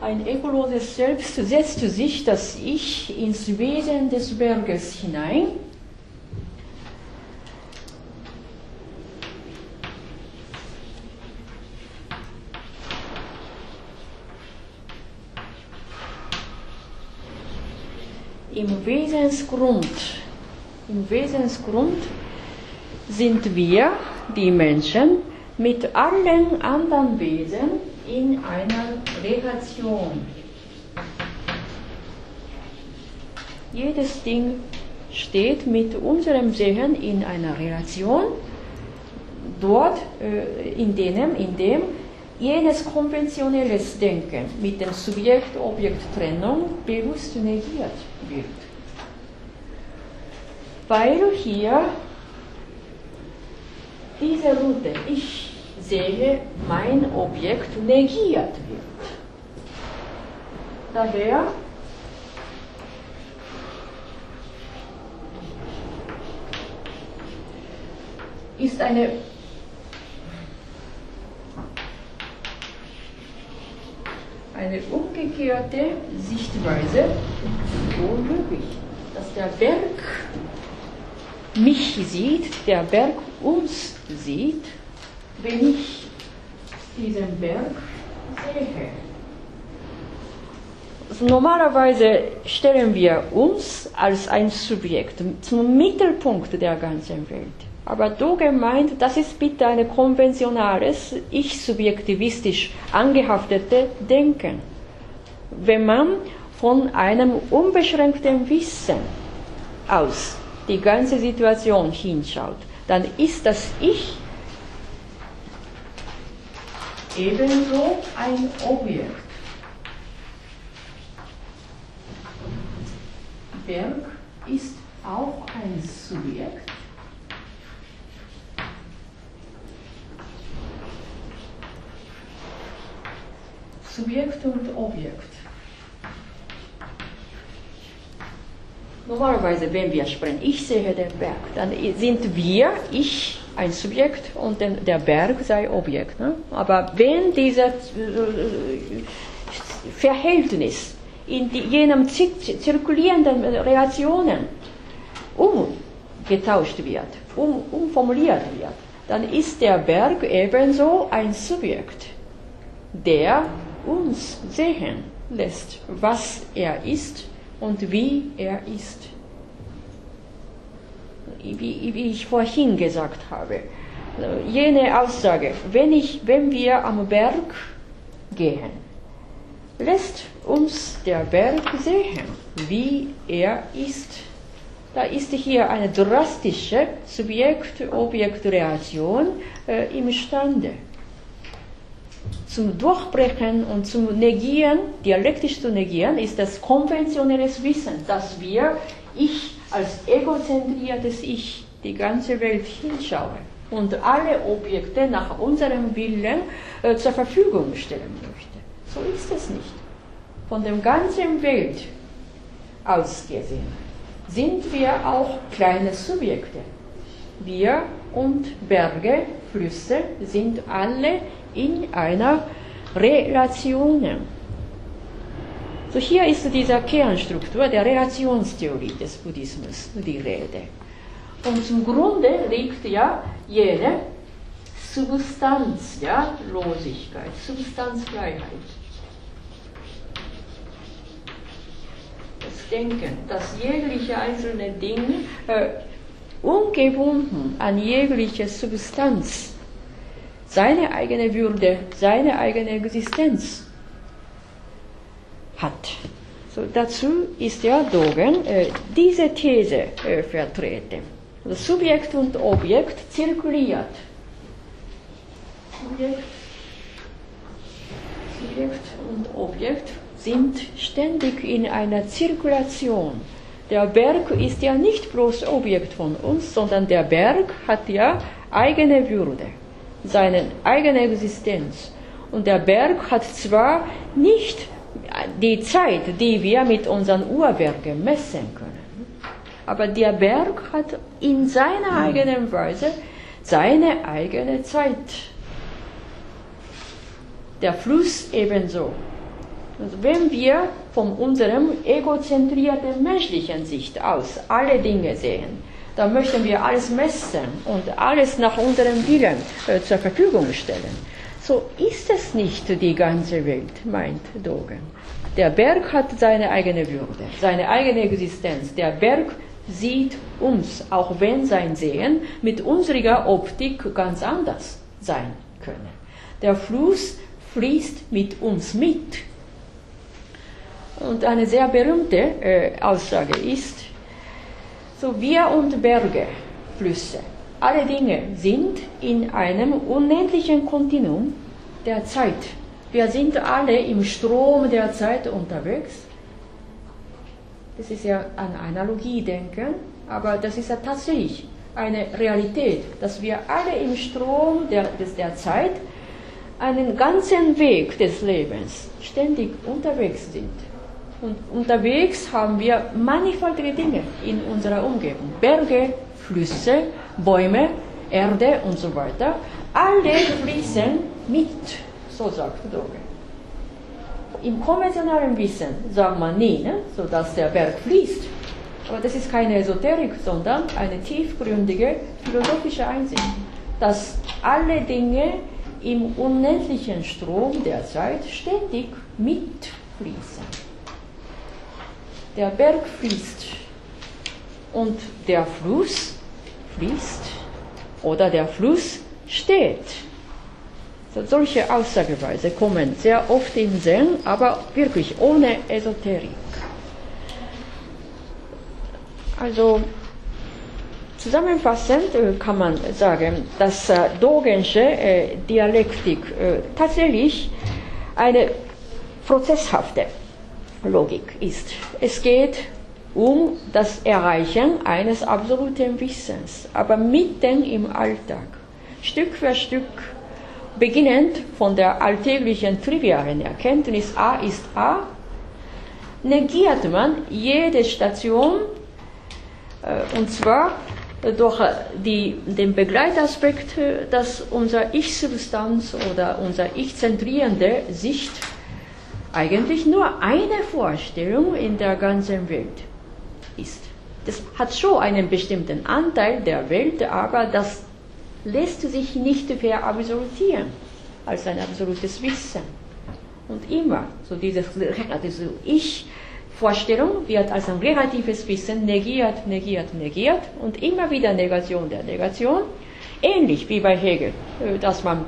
Ein egoloses Selbst setzt sich das Ich ins Wesen des Berges hinein im Wesensgrund, im Wesensgrund sind wir, die Menschen, mit allen anderen Wesen in einer Relation. Jedes Ding steht mit unserem Sehen in einer Relation, dort, äh, in, dem, in dem jenes konventionelles Denken mit dem Subjekt-Objekt-Trennung bewusst negiert wird. Weil hier diese Route, ich sehe, mein Objekt negiert wird. Daher ist eine eine umgekehrte Sichtweise unmöglich, dass der Berg mich sieht, der Berg uns sieht, wenn ich diesen Berg sehe. Also normalerweise stellen wir uns als ein Subjekt zum Mittelpunkt der ganzen Welt. Aber du gemeint, das ist bitte ein konventionales, ich-subjektivistisch angehaftete Denken. Wenn man von einem unbeschränkten Wissen aus die ganze Situation hinschaut, dann ist das Ich ebenso ein Objekt. Berg ist auch ein Subjekt. Subjekt und Objekt. Normalerweise, wenn wir sprechen, ich sehe den Berg, dann sind wir, ich, ein Subjekt und der Berg sei Objekt. Ne? Aber wenn dieses Verhältnis in die, jenem zirkulierenden Reaktionen umgetauscht wird, um, umformuliert wird, dann ist der Berg ebenso ein Subjekt, der uns sehen lässt, was er ist und wie er ist. Wie, wie ich vorhin gesagt habe, jene Aussage, wenn, ich, wenn wir am Berg gehen, lässt uns der Berg sehen, wie er ist. Da ist hier eine drastische Subjekt-Objekt-Reaktion äh, imstande zum Durchbrechen und zum Negieren, dialektisch zu negieren, ist das konventionelles Wissen, dass wir, ich als egozentriertes Ich, die ganze Welt hinschaue und alle Objekte nach unserem Willen äh, zur Verfügung stellen möchte. So ist es nicht. Von der ganzen Welt aus gesehen sind wir auch kleine Subjekte. Wir und Berge, Flüsse sind alle in einer Relation. So hier ist diese Kernstruktur der Relationstheorie des Buddhismus die Rede. Und zum Grunde liegt ja jene Substanz, ja, Substanzfreiheit. Das Denken, dass jegliche einzelne Ding äh, ungebunden an jegliche Substanz seine eigene Würde, seine eigene Existenz hat. So, dazu ist ja Dogen äh, diese These äh, vertreten. Also Subjekt und Objekt zirkuliert. Subjekt, Subjekt und Objekt sind ständig in einer Zirkulation. Der Berg ist ja nicht bloß Objekt von uns, sondern der Berg hat ja eigene Würde seine eigene Existenz. Und der Berg hat zwar nicht die Zeit, die wir mit unseren Uhrwerken messen können, aber der Berg hat in seiner eigenen Weise seine eigene Zeit. Der Fluss ebenso. Also wenn wir von unserem egozentrierten menschlichen Sicht aus alle Dinge sehen, da möchten wir alles messen und alles nach unserem Willen äh, zur Verfügung stellen. So ist es nicht die ganze Welt, meint Dogen. Der Berg hat seine eigene Würde, seine eigene Existenz. Der Berg sieht uns, auch wenn sein Sehen mit unserer Optik ganz anders sein könne. Der Fluss fließt mit uns mit. Und eine sehr berühmte äh, Aussage ist, so wir und Berge, Flüsse, alle Dinge sind in einem unendlichen Kontinuum der Zeit. Wir sind alle im Strom der Zeit unterwegs. Das ist ja an Analogie denken, aber das ist ja tatsächlich eine Realität, dass wir alle im Strom der, der Zeit einen ganzen Weg des Lebens ständig unterwegs sind. Und unterwegs haben wir mannigfaltige Dinge in unserer Umgebung. Berge, Flüsse, Bäume, Erde und so weiter. Alle fließen mit, so sagt Doge. Im konventionellen Wissen sagt man nie, ne, so der Berg fließt. Aber das ist keine Esoterik, sondern eine tiefgründige philosophische Einsicht, dass alle Dinge im unendlichen Strom der Zeit ständig mitfließen der Berg fließt und der Fluss fließt oder der Fluss steht. So, solche Aussageweise kommen sehr oft in Zen, aber wirklich ohne Esoterik. Also zusammenfassend äh, kann man sagen, dass äh, Dogensche äh, Dialektik tatsächlich eine prozesshafte Logik ist. Es geht um das Erreichen eines absoluten Wissens, aber mitten im Alltag, Stück für Stück, beginnend von der alltäglichen trivialen Erkenntnis A ist A, negiert man jede Station, äh, und zwar durch die, den Begleitaspekt, äh, dass unser Ich-Substanz oder unser Ich-zentrierende Sicht eigentlich nur eine Vorstellung in der ganzen Welt ist. Das hat schon einen bestimmten Anteil der Welt, aber das lässt sich nicht verabsolutieren als ein absolutes Wissen. Und immer so dieses, diese Ich-Vorstellung wird als ein relatives Wissen negiert, negiert, negiert und immer wieder Negation der Negation. Ähnlich wie bei Hegel, äh, dass man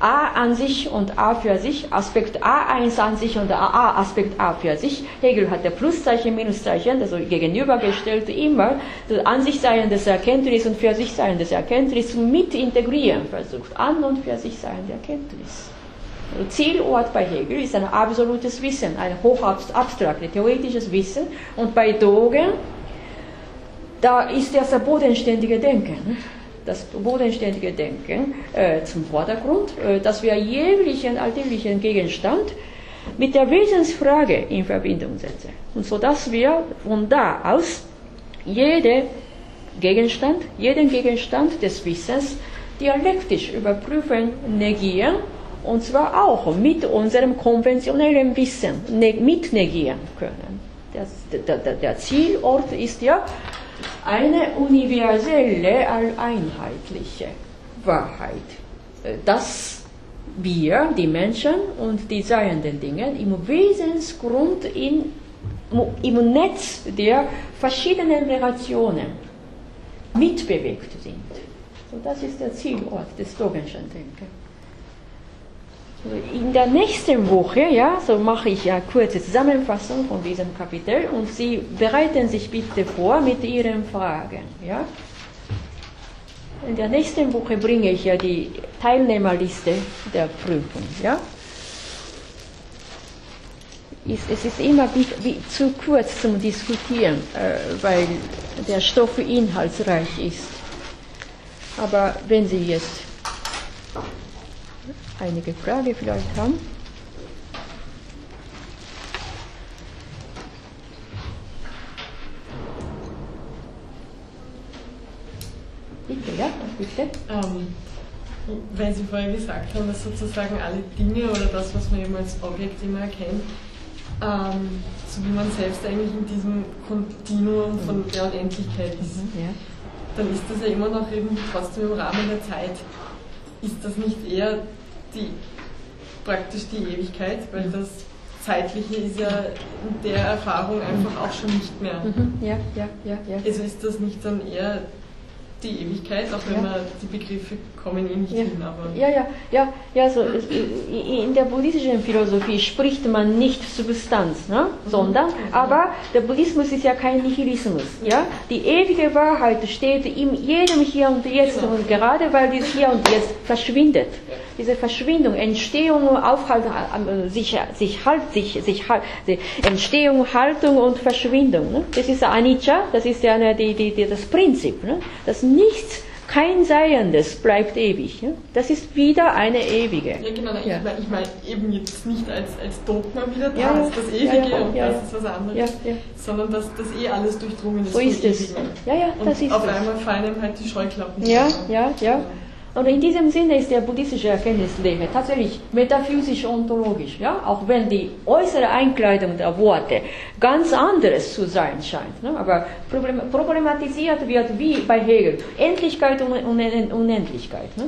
A an sich und A für sich, Aspekt A1 an sich und A Aspekt A für sich. Hegel hat der Pluszeichen, Minuszeichen, also gegenübergestellt immer das an sich sein des Erkenntnis und für sich sein des Erkenntnis mit integrieren versucht. An und für sich sein der Erkenntnis. Also Zielort bei Hegel ist ein absolutes Wissen, ein hochabstraktes, theoretisches Wissen und bei Dogen, da ist das bodenständige Denken das bodenständige Denken äh, zum Vordergrund, äh, dass wir jeglichen alltäglichen Gegenstand mit der Wesensfrage in Verbindung setzen. Und so dass wir von da aus jede Gegenstand, jeden Gegenstand des Wissens dialektisch überprüfen, negieren und zwar auch mit unserem konventionellen Wissen ne mit negieren können. Das, der, der, der Zielort ist ja eine universelle, einheitliche Wahrheit, äh, dass wir, die Menschen und die seienden Dinge, im Wesensgrund in, im Netz der verschiedenen Relationen mitbewegt sind. So, das ist der Zielort des Dogenschen Denkens. In der nächsten Woche, ja, so mache ich ja kurze Zusammenfassung von diesem Kapitel und Sie bereiten sich bitte vor mit Ihren Fragen, ja. In der nächsten Woche bringe ich ja die Teilnehmerliste der Prüfung, ja. Es ist immer zu kurz zum Diskutieren, äh, weil der Stoff inhaltsreich ist. Aber wenn Sie jetzt einige Frage vielleicht haben. Bitte, ja, bitte. Ähm, weil Sie vorher gesagt haben, dass sozusagen alle Dinge oder das, was man eben als Objekt immer erkennt, ähm, so wie man selbst eigentlich in diesem Kontinuum von der Unendlichkeit ist, mhm, ja. dann ist das ja immer noch irgendwie trotzdem im Rahmen der Zeit. Ist das nicht eher die, praktisch die Ewigkeit, weil mhm. das Zeitliche ist ja in der Erfahrung einfach auch schon nicht mehr. Mhm. Ja, ja, ja, ja. Also ist das nicht dann eher die Ewigkeit, auch wenn ja. man die Begriffe kommen eh nicht ja. hin. Aber ja, ja, ja, ja so, in der buddhistischen Philosophie spricht man nicht Substanz, ne? Mhm. sondern, mhm. aber der Buddhismus ist ja kein Nihilismus. Ja? Die ewige Wahrheit steht in jedem Hier und Jetzt genau. und gerade weil dieses Hier und Jetzt verschwindet. Diese Verschwindung, Entstehung, Aufhalt, äh, sich, sich, halt, sich, sich, halt, Entstehung, Haltung und Verschwindung. Ne? Das ist Anicca, das ist ja die, die, die, das Prinzip. Ne? Das nichts, kein Seiendes bleibt ewig. Ja? Das ist wieder eine ewige. Ja, genau. Ja. Ich meine eben jetzt nicht als, als Dogma wieder da, ja, das Ewige und das ist was anderes, sondern dass das eh alles durchdrungen ist. So ist es. Ja, ja, das und ist auf es. einmal fallen ihm halt die Scheuklappen. Ja, ja, ja. Und in diesem Sinne ist der buddhistische Erkenntnislehre tatsächlich metaphysisch-ontologisch, ja? auch wenn die äußere Einkleidung der Worte ganz anderes zu sein scheint. Ne? Aber problematisiert wird wie bei Hegel Endlichkeit und Unendlichkeit. Ne?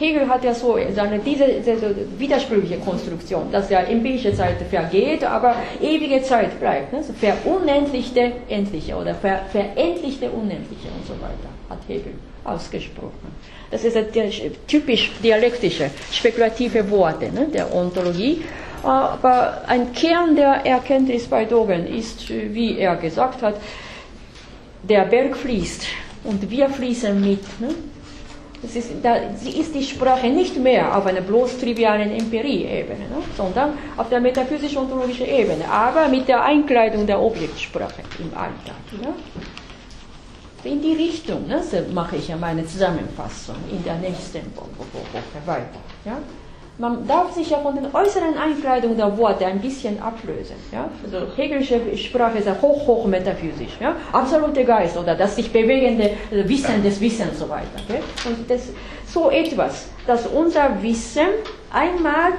Hegel hat ja so seine, diese, diese widersprüchliche Konstruktion, dass ja empirische Zeit vergeht, aber ewige Zeit bleibt. Ne? So verunendlichte Endliche oder ver, verendlichte Unendliche und so weiter, hat Hegel ausgesprochen. Das ist ein typisch dialektische, spekulative Worte ne, der Ontologie. Aber ein Kern der Erkenntnis bei Dogen ist, wie er gesagt hat, der Berg fließt und wir fließen mit. Ne? Das ist, da ist die Sprache nicht mehr auf einer bloß trivialen Empirie-Ebene, ne? sondern auf der metaphysisch-ontologischen Ebene, aber mit der Einkleidung der Objektsprache im Alltag. Ja? In die Richtung ne? so mache ich ja meine Zusammenfassung in der nächsten Woche weiter. Ja? man darf sich ja von den äußeren Einkleidungen der Worte ein bisschen ablösen. Ja? Also Hegelische Sprache ist ja hoch, hoch metaphysisch. Ja? Absolute Geist oder das sich bewegende Wissen des Wissens und so weiter. Okay? Und das, so etwas, dass unser Wissen einmal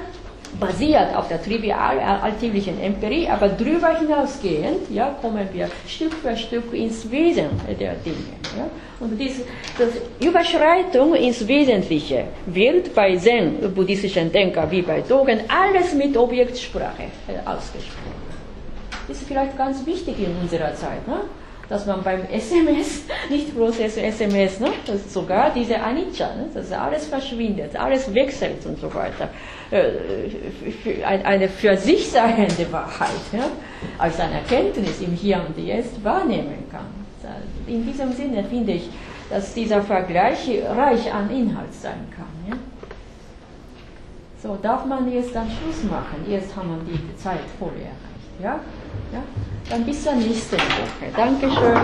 basiert auf der trivial alltäglichen Empirie, aber darüber hinausgehend ja, kommen wir Stück für Stück ins Wesen der Dinge. Ja. Und diese Überschreitung ins Wesentliche wird bei Zen-buddhistischen Denkern wie bei Dogen alles mit Objektsprache ausgesprochen. Das ist vielleicht ganz wichtig in unserer Zeit. Ne? Dass man beim SMS, nicht bloß SMS, ne, sogar diese Anicca, ne, dass alles verschwindet, alles wechselt und so weiter, äh, eine für sich seiende Wahrheit ja, als eine Erkenntnis im Hier und Jetzt wahrnehmen kann. In diesem Sinne finde ich, dass dieser Vergleich reich an Inhalt sein kann. Ja. So, darf man jetzt dann Schluss machen? Jetzt haben wir die Zeit voll erreicht. Ja? Ja? Dann bis zur nächsten Woche. Dankeschön.